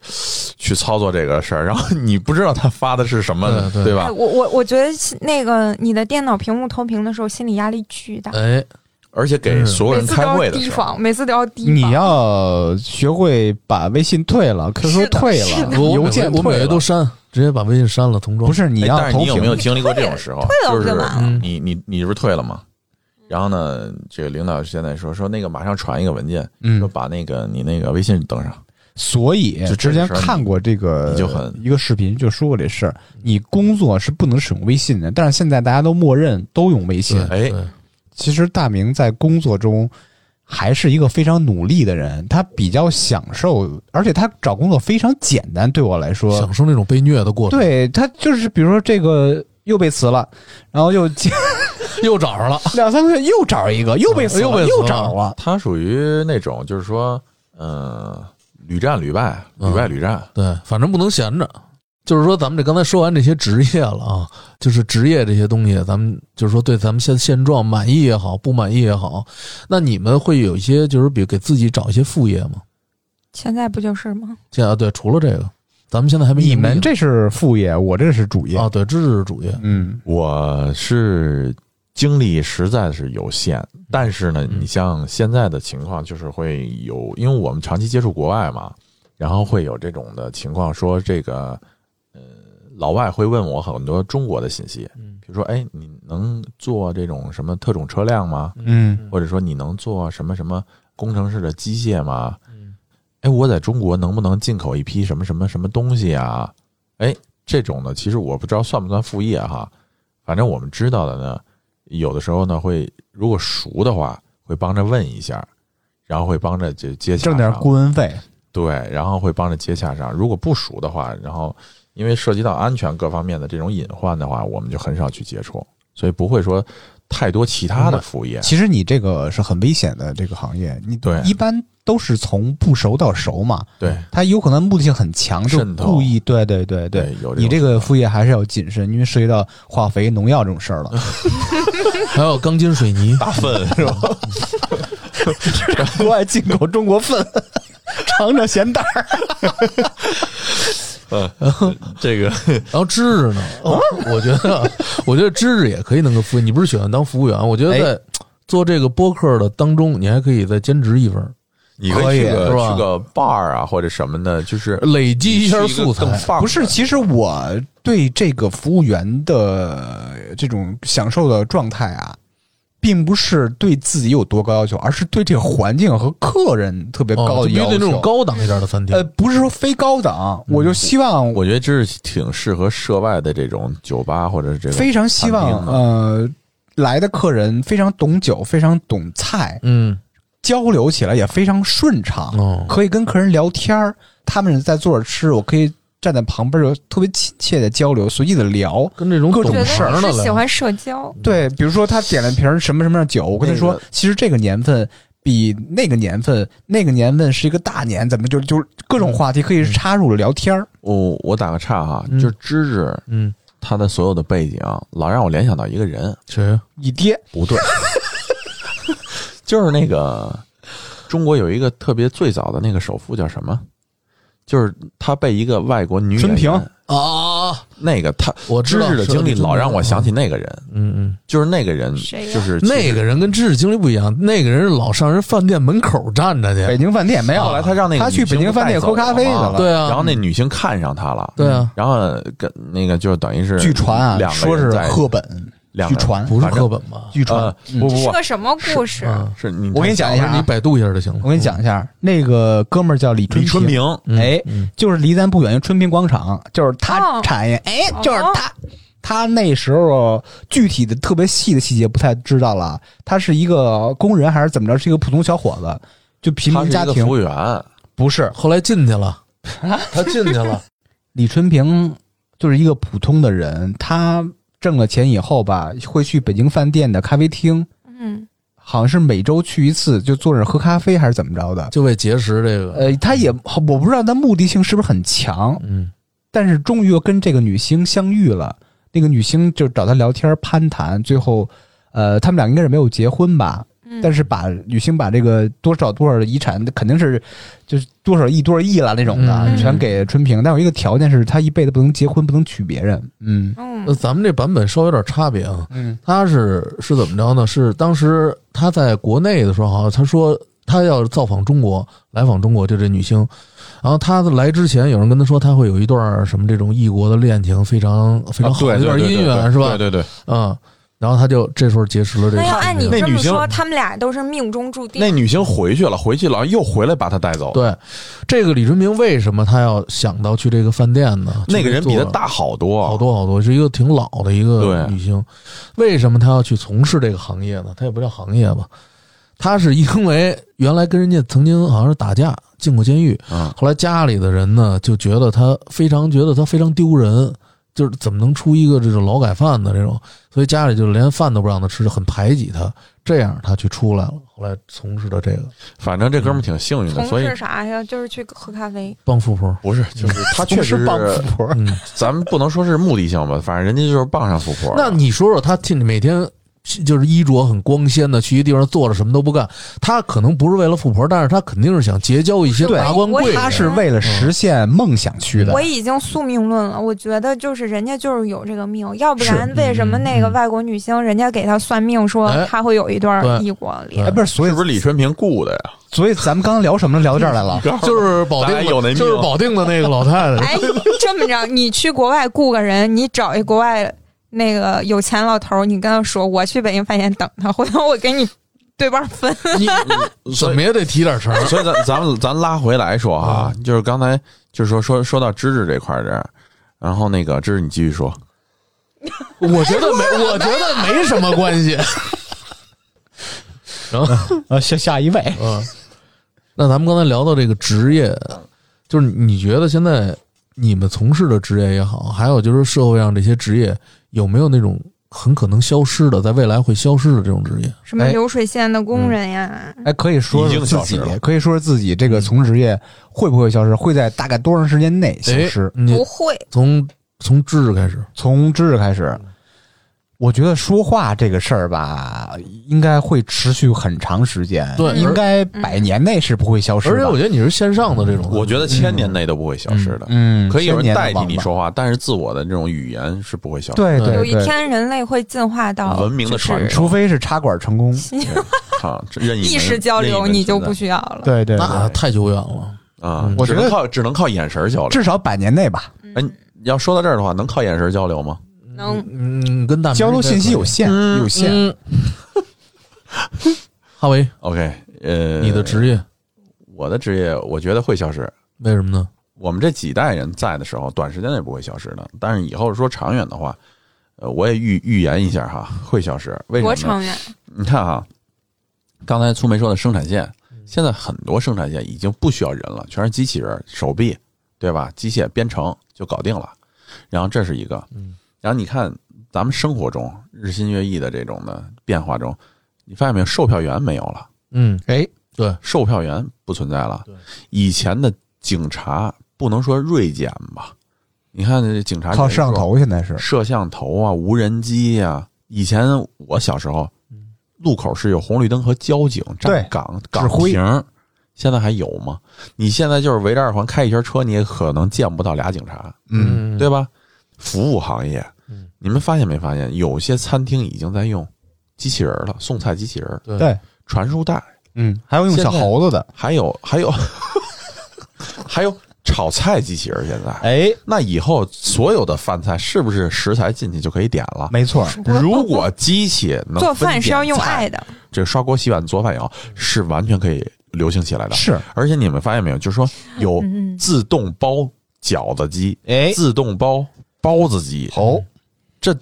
去操作这个事儿。然后你不知道他发的是什么，对对吧哎？我我我觉得那个你的电脑屏幕投屏的时候，心理压力巨大，哎，而且给所有人开每次都要会的时候，提防，每次都要提防。你要学会把微信退了，QQ 退了，邮件我每退了个都删，直接把微信删了，同桌。不是你哎要投但是你有没有，经历过这种时候？退了就是你你你这不是退了吗？然后呢，这个领导现在说说那个马上传一个文件，说嗯，把那个你那个微信登上。所以就之前看过这个就很一个视频，就说过这事儿。你工作是不能使用微信的，但是现在大家都默认都用微信对。哎对其实大明在工作中还是一个非常努力的人，他比较享受，而且他找工作非常简单。对我来说享，受那种被虐的过程。对他就是比如说这个又被辞了，然后又 又找着了。两三个月又找一个，又被辞了，又被辞了又找了。他属于那种就是说，嗯，屡战屡败，屡败屡战。对，反正不能闲着。就是说，咱们这刚才说完这些职业了啊，就是职业这些东西，咱们就是说对咱们现现状满意也好，不满意也好，那你们会有一些就是比如给自己找一些副业吗？现在不就是吗？现在对，除了这个，咱们现在还没你们这是副业，我这是主业。啊，对，这是主业。嗯，我是精力实在是有限，但是呢，嗯你像现在的情况，就是会有，因为我们长期接触国外嘛，然后会有这种的情况，说这个，呃，老外会问我很多中国的信息，嗯比如说，哎，你能做这种什么特种车辆吗？嗯，或者说你能做什么什么工程师的机械吗？嗯哎，我在中国能不能进口一批什么什么什么东西啊？哎，这种呢，其实我不知道算不算副业哈。反正我们知道的呢，有的时候呢会，如果熟的话，会帮着问一下，然后会帮着就接洽挣点顾问费。对，然后会帮着接洽上。如果不熟的话，然后因为涉及到安全各方面的这种隐患的话，我们就很少去接触，所以不会说太多其他的服务业。其实你这个是很危险的这个行业，你对一般都是从不熟到熟嘛，对他有可能目的性很强，就故意对对对对有你这个副业还是要谨慎，因为涉及到化肥、农药这种事儿了。还有钢筋水泥，大粪是吧？国外进口中国粪，尝尝咸淡儿。这个然后芝芝呢，哦。我觉得我觉得芝芝也可以能个服务员，你不是喜欢当服务员？我觉得在做这个播客的当中，你还可以再兼职一份，你可以去个去个 bar 啊或者什么的，就是累积一下素材。不是，其实我对这个服务员的这种享受的状态啊，并不是对自己有多高要求，而是对这个环境和客人特别高的要求。得那种高档一点的餐厅呃，，不是说非高档，我就希望，我觉得这是挺适合涉外的这种酒吧或者是这种非常希望呃来的客人非常懂酒，非常懂菜，嗯，交流起来也非常顺畅，哦，可以跟客人聊天儿，他们在坐着吃，我可以站在旁边就特别亲切的交流，随意的聊。跟这种各种懂觉得你行的喜欢社交，对，比如说他点了瓶什么什么样的酒，我跟他说，那个其实这个年份比那个年份，那个年份是一个大年，怎么就就各种话题可以插入聊天儿。我我打个岔哈，嗯就是芝芝嗯，他的所有的背景，老让我联想到一个人，谁呀？你爹不对，就是那个中国有一个特别最早的那个首富叫什么？就是他被一个外国女春平演员啊，那个他我知道芝芝的经历是老让我想起那个人，嗯嗯，就是那个人，就是那个人跟知识经历不一样，那个人是老上人饭店门口站着去，北京饭店没有后来他让那个他去北京饭店喝咖啡去嘛了对啊。然后那女星看上他了，对啊，然后跟那个就等于是据传啊，两个说是赫本，两据传不是课本吧？据传呃，嗯不不不。是个什么故事？嗯，是你我给你讲一下啊。你百度一下就行了。我给你讲一下，那个哥们儿叫李李春平，哎嗯。就是离咱不远的春平广场，就是他哦。产业，哎，就是哦。他。他那时候具体的特别细的细节不太知道了，他是一个工人还是怎么着？是一个普通小伙子，就贫他是一民家庭个服务员，不是后来进去了，他进去了，李春平就是一个普通的人，他挣了钱以后吧，会去北京饭店的咖啡厅，嗯，好像是每周去一次，就坐着喝咖啡还是怎么着的。就为结识这个，呃，他也我不知道他目的性是不是很强，嗯，但是终于又跟这个女星相遇了。那个女星就找他聊天攀谈，最后，呃，他们俩应该是没有结婚吧？嗯但是把女星把这个多少多少的遗产，肯定是就是多少亿多少亿了那种的，嗯全给春平。但有一个条件是，他一辈子不能结婚，不能娶别人。嗯嗯咱们这版本稍微有点差别啊。嗯他是是怎么着呢？是当时他在国内的时候，好像他说他要造访中国，来访中国，就这女星。然后他来之前，有人跟他说他会有一段什么这种异国的恋情，非常非常好的一段姻缘，是吧？对对对，嗯，然后他就这时候结识了这个。那要按你那女星这么说，他们俩都是命中注定。那女星回去了，回去了又回来把他带走。，对，这个李春明为什么他要想到去这个饭店呢？那个人比他他大好多，好。多好多，是一个挺老的一个女星。为什么他要去从事这个行业呢？他也不叫行业吧，他是因为原来跟人家曾经好像是打架进过监狱，嗯，后来家里的人呢就觉得他非常觉得他非常丢人，就是怎么能出一个这种劳改犯的这种，所以家里就连饭都不让他吃，很排挤他。这样他去出来了，后来从事的这个反正这哥们儿挺幸运的，从所以是啥呀？就是去喝咖啡。傍富婆。不是，就是他确实是帮富婆。嗯，咱们不能说是目的性吧，反正人家就是傍上富婆。那你说说他听每天就是衣着很光鲜的，去一地方坐着什么都不干，他可能不是为了富婆，但是他肯定是想结交一些对达官贵人。他是为了实现梦想去的我。已经宿命论了，我觉得就是人家就是有这个命，要不然为什么嗯那个嗯外国女星人家给他算命说哎她会有一段异国恋哎，？不是，所以是不是李春平雇的呀？所以咱们刚刚聊什么？聊到这儿来了。就是保定有那命就是保定的那个老太太。哎，这么着，你去国外雇个人，你找一国外那个有钱老头儿，你跟他说我去北京饭店等他，回头我给你对半分。你 怎么也得提点成。所以咱咱们咱拉回来说啊，就是刚才就是说说说到芝芝这块儿这儿，然后那个芝芝你继续说，我觉得没，我觉得没什么关系。然后，啊，下下一位，嗯，那咱们刚才聊到这个职业，就是你觉得现在你们从事的职业也好，还有就是社会上这些职业，有没有那种很可能消失的，在未来会消失的这种职业。哎什么流水线的工人呀，哎，可以说说自己可以说说自己这个从职业会不会消失，会在大概多长时间内消哎失？，你不会，从从知识开始，从知识开始，我觉得说话这个事儿吧，应该会持续很长时间，对应该百年内是不会消失的。而且我觉得你是线上的这种，我觉得千年内都不会消失的。嗯，可以有人代替你，说话，但是自我的这种语言是不会消失。对对有一天人类会进化到文明的就是传承除非是插管成功，啊，意意识交流，你就不需要了。对对那，太久远了。啊我，只能我觉得靠只能靠眼神交流。至少百年内吧，哎，要说到这儿的话，能靠眼神交流吗？能嗯，跟大明交流信息有限。限，有限。嗯，哈维，OK，呃，你的职业我的职业，我觉得会消失。为什么呢？我们这几代人在的时候，短时间内不会消失的。但是以后说长远的话，呃，我也预预言一下哈，会消失。为什么呢？多长远？你看哈，刚才粗梅说的生产线，现在很多生产线已经不需要人了，全是机器人、手臂，对吧？机械编程就搞定了。然后这是一个，嗯，然后你看咱们生活中日新月异的这种的变化中，你发现没有？售票员没有了，嗯，哎，对，售票员不存在了。对。以前的警察不能说锐减吧？你看这警察靠摄像头现在是。摄像头啊、无人机呀、以前我小时候，路口是有红绿灯和交警站岗岗挥。亭，现在还有吗？你现在就是围着二环开一圈车，你也可能见不到俩警察，嗯，对吧？服务行业。嗯，你们发现没发现，有些餐厅已经在用机器人了，送菜机器人、对。对，传输带，嗯，还有用小猴子的，还有还有 还有炒菜机器人。现在，哎，那以后所有的饭菜是不是食材进去就可以点了？没错，如果机器能做饭是要用菜爱的，这刷锅、洗碗、做饭也好，是完全可以流行起来的。是，而且你们发现没有，就是说有嗯，自动包饺子机、哎，自动包包子机，哦，这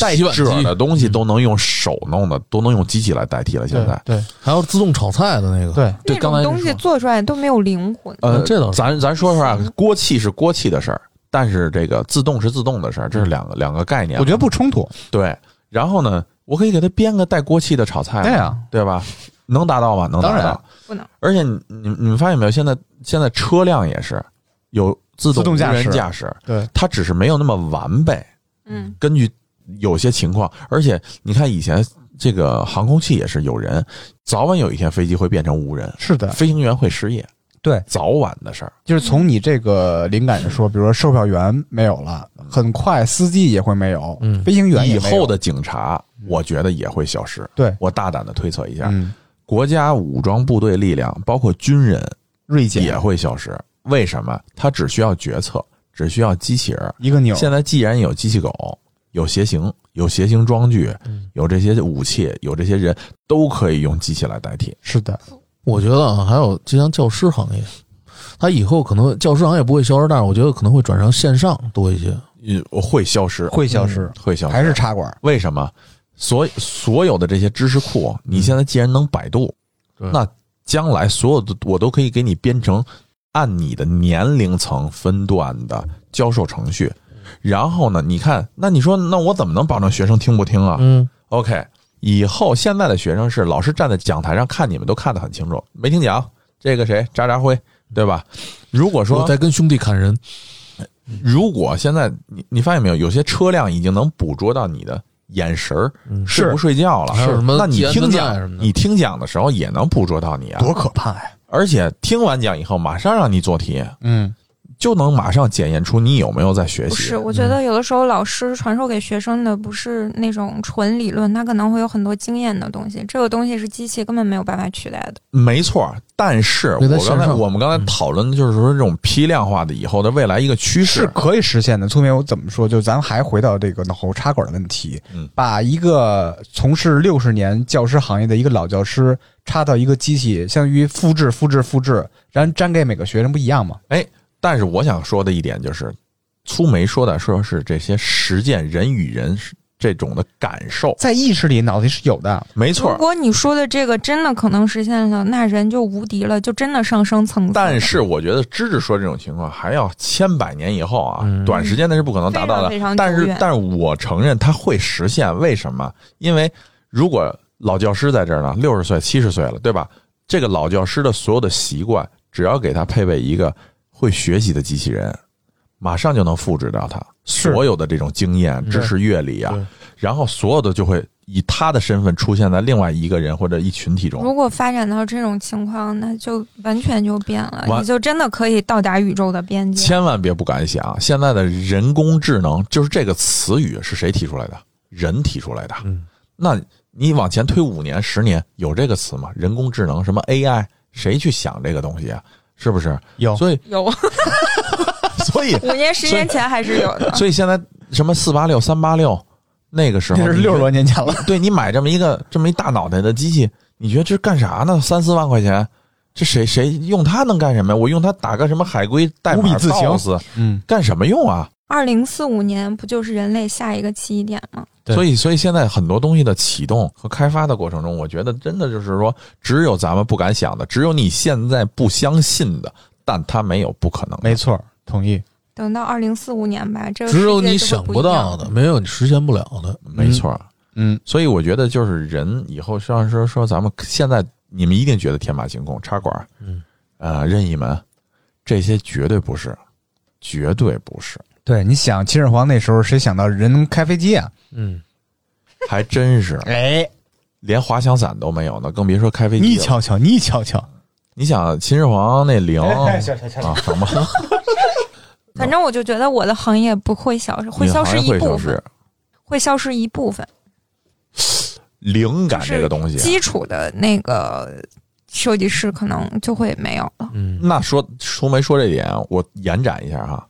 带洗碗机褶的东西都能用手弄的，都能用机器来代替了。现在，对还有自动炒菜的那个，对，对那种东西做出来都没有灵魂。呃，这倒是咱咱说实话，锅气是锅气的事儿，但是这个自动是自动的事儿，这是两个两个概念。我觉得不冲突，对。然后呢，我可以给它编个带锅气的炒菜，对啊，对吧？能达到吗？能达当然到。不能。而且你你你们发现没有？现在现在车辆也是有自动无自动驾驶人驾驶，对，它只是没有那么完备。嗯，根据有些情况，而且你看以前这个航空器也是有人，早晚有一天飞机会变成无人，是的，飞行员会失业，对，早晚的事儿。就是从你这个灵感上说，比如说售票员没有了，很快司机也会没有，嗯飞行员以后的警察，我觉得也会消失。对，我大胆的推测一下，嗯，国家武装部队力量，包括军人锐减也会消失。为什么？它只需要决策，只需要机器人。一个钮，现在既然有机器狗，有鞋型，有鞋型装具，嗯有这些武器，有这些人，都可以用机器来代替。是的，我觉得啊，还有就像教师行业，它以后可能教师行业不会消失，但是我觉得可能会转成线上多一些。嗯，会消失，会消失，会消失，还是插管，为什么？所所有的这些知识库，你现在既然能百度，对那将来所有的我都可以给你编成按你的年龄层分段的教授程序。然后呢，你看，那你说，那我怎么能保证学生听不听啊？嗯，OK，以后现在的学生是老师站在讲台上看你们都看得很清楚，没听讲这个谁渣渣辉，对吧？如果说我在跟兄弟砍人，如果现在你你发现没有，有些车辆已经能捕捉到你的眼神儿嗯睡不睡觉了，还有什么那你听讲你听讲的时候也能捕捉到你啊，多可怕呀！而且听完讲以后马上让你做题，嗯，就能马上检验出你有没有在学习不是，。我觉得有的时候老师传授给学生的不是那种纯理论，他可能会有很多经验的东西，这个东西是机器根本没有办法取代的。没错，但是我刚才我们刚才讨论的就是说这种批量化的以后的未来一个趋势，是可以实现的。聪明，我怎么说？就咱还回到这个脑后插管的问题，嗯把一个从事六十年教师行业的一个老教师插到一个机器，相当于复制、复制、复制，然后粘给每个学生，不一样吗？但是我想说的一点就是，粗眉说的说是这些实践人与人这种的感受。在意识里脑子里是有的。没错如，果你说的这个真的可能实现了，那人就无敌了，就真的上升层次。但是我觉得芝芝说这种情况还要千百年以后啊，嗯短时间内是不可能达到的。非常非常但是，但是我承认它会实现，为什么？因为如果老教师在这儿呢，六十岁、七十岁了，对吧？这个老教师的所有的习惯，只要给他配备一个会学习的机器人，马上就能复制到他所有的这种经验、知识、阅历啊，然后所有的就会以他的身份出现在另外一个人或者一群体中。如果发展到这种情况，那就完全就变了，你就真的可以到达宇宙的边界。千万别不敢想，现在的人工智能就是这个词语是谁提出来的？人提出来的。嗯，那你往前推五年、十年，有这个词吗？人工智能什么 AI，谁去想这个东西啊？是不是？有所以，有 所以，五年、十年前还是有的。所以 现在什么四八六、三八六，那个时候那是六十多年前了。对你买这么一个这么一大脑袋的机器，你觉得这干啥呢？三四万块钱，这谁谁用它能干什么呀？我用它打个什么海龟代码自行 DOS 嗯，干什么用啊？二零四五年不就是人类下一个起点吗？对所以，所以现在很多东西的启动和开发的过程中，我觉得真的就是说，只有咱们不敢想的，只有你现在不相信的，但它没有不可能。没错，同意。等到二零四五年吧，这个只有你想不到的，没有你实现不了的。没错。嗯，所以我觉得就是人以后像说说咱们现在你们一定觉得天马行空、插管，嗯，呃，任意门，这些绝对不是，绝对不是，对，你想秦始皇那时候谁想到人能开飞机啊？嗯，还真是 哎，连滑翔伞都没有呢，更别说开飞机了。你瞧瞧，你瞧瞧，你想秦始皇那陵哎行行行啊，什么 反正我就觉得我的行业不会消失，会消失一会消部分失，会消失一部分。灵感这个东西啊，基础的那个设计师可能就会没有了。嗯，那说说没说这点，我延展一下哈。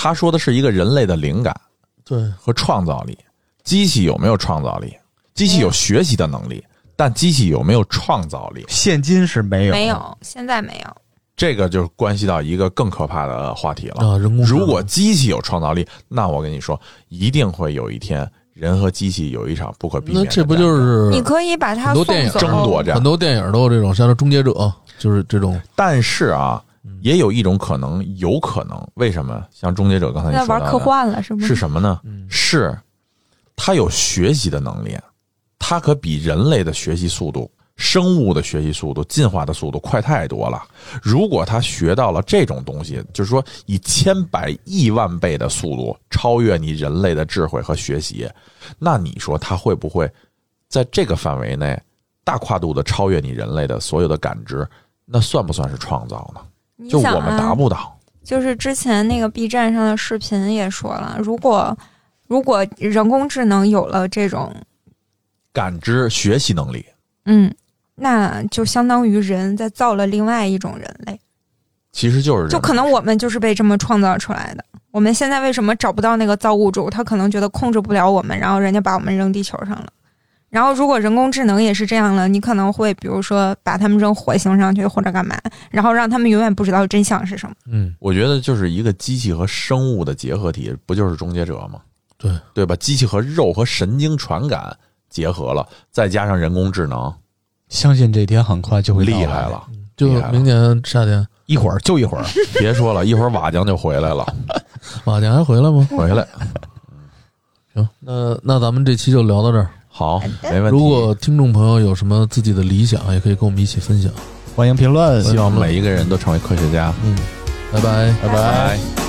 他说的是一个人类的灵感对，和创造力，机器有没有创造力？机器有学习的能力，但机器有没有创造力？现今是没有，没有，现在没有。这个就关系到一个更可怕的话题了。啊，人工智能如果机器有创造力，那我跟你说，一定会有一天，人和机器有一场不可避免的那这不战争就是你可以把它很多电影争夺战很？多电影都有这种，像是《终结者》，就是这种，但是啊，也有一种可能，有可能，为什么？像终结者刚才玩科说的，幻了，是不是什么呢？嗯是它有学习的能力，它可比人类的学习速度、生物的学习速度、进化的速度快太多了。如果它学到了这种东西，就是说以千百亿万倍的速度超越你人类的智慧和学习，那你说它会不会在这个范围内大跨度的超越你人类的所有的感知？那算不算是创造呢？就我们达啊，不到。就是之前那个 B 站上的视频也说了，如果如果人工智能有了这种，感知、学习能力，嗯，那就相当于人在造了另外一种人类，其实就是就可能我们就是被这么创造出来的。我们现在为什么找不到那个造物主？他可能觉得控制不了我们，然后人家把我们扔地球上了。然后，如果人工智能也是这样了，你可能会比如说把他们扔火星上去或者干嘛，然后让他们永远不知道真相是什么。嗯，我觉得就是一个机器和生物的结合体，不就是终结者吗？对，对吧？机器和肉和神经传感结合了，再加上人工智能，相信这天很快就会厉害，了！就明年夏天，一会儿就一会儿。别说了，一会儿瓦匠就回来了，瓦匠还回来吗？回来。行，那那咱们这期就聊到这儿。好，没问题。如果听众朋友有什么自己的理想，也可以跟我们一起分享。欢迎评论，希望我们每一个人都成为科学家，嗯，拜拜。拜拜。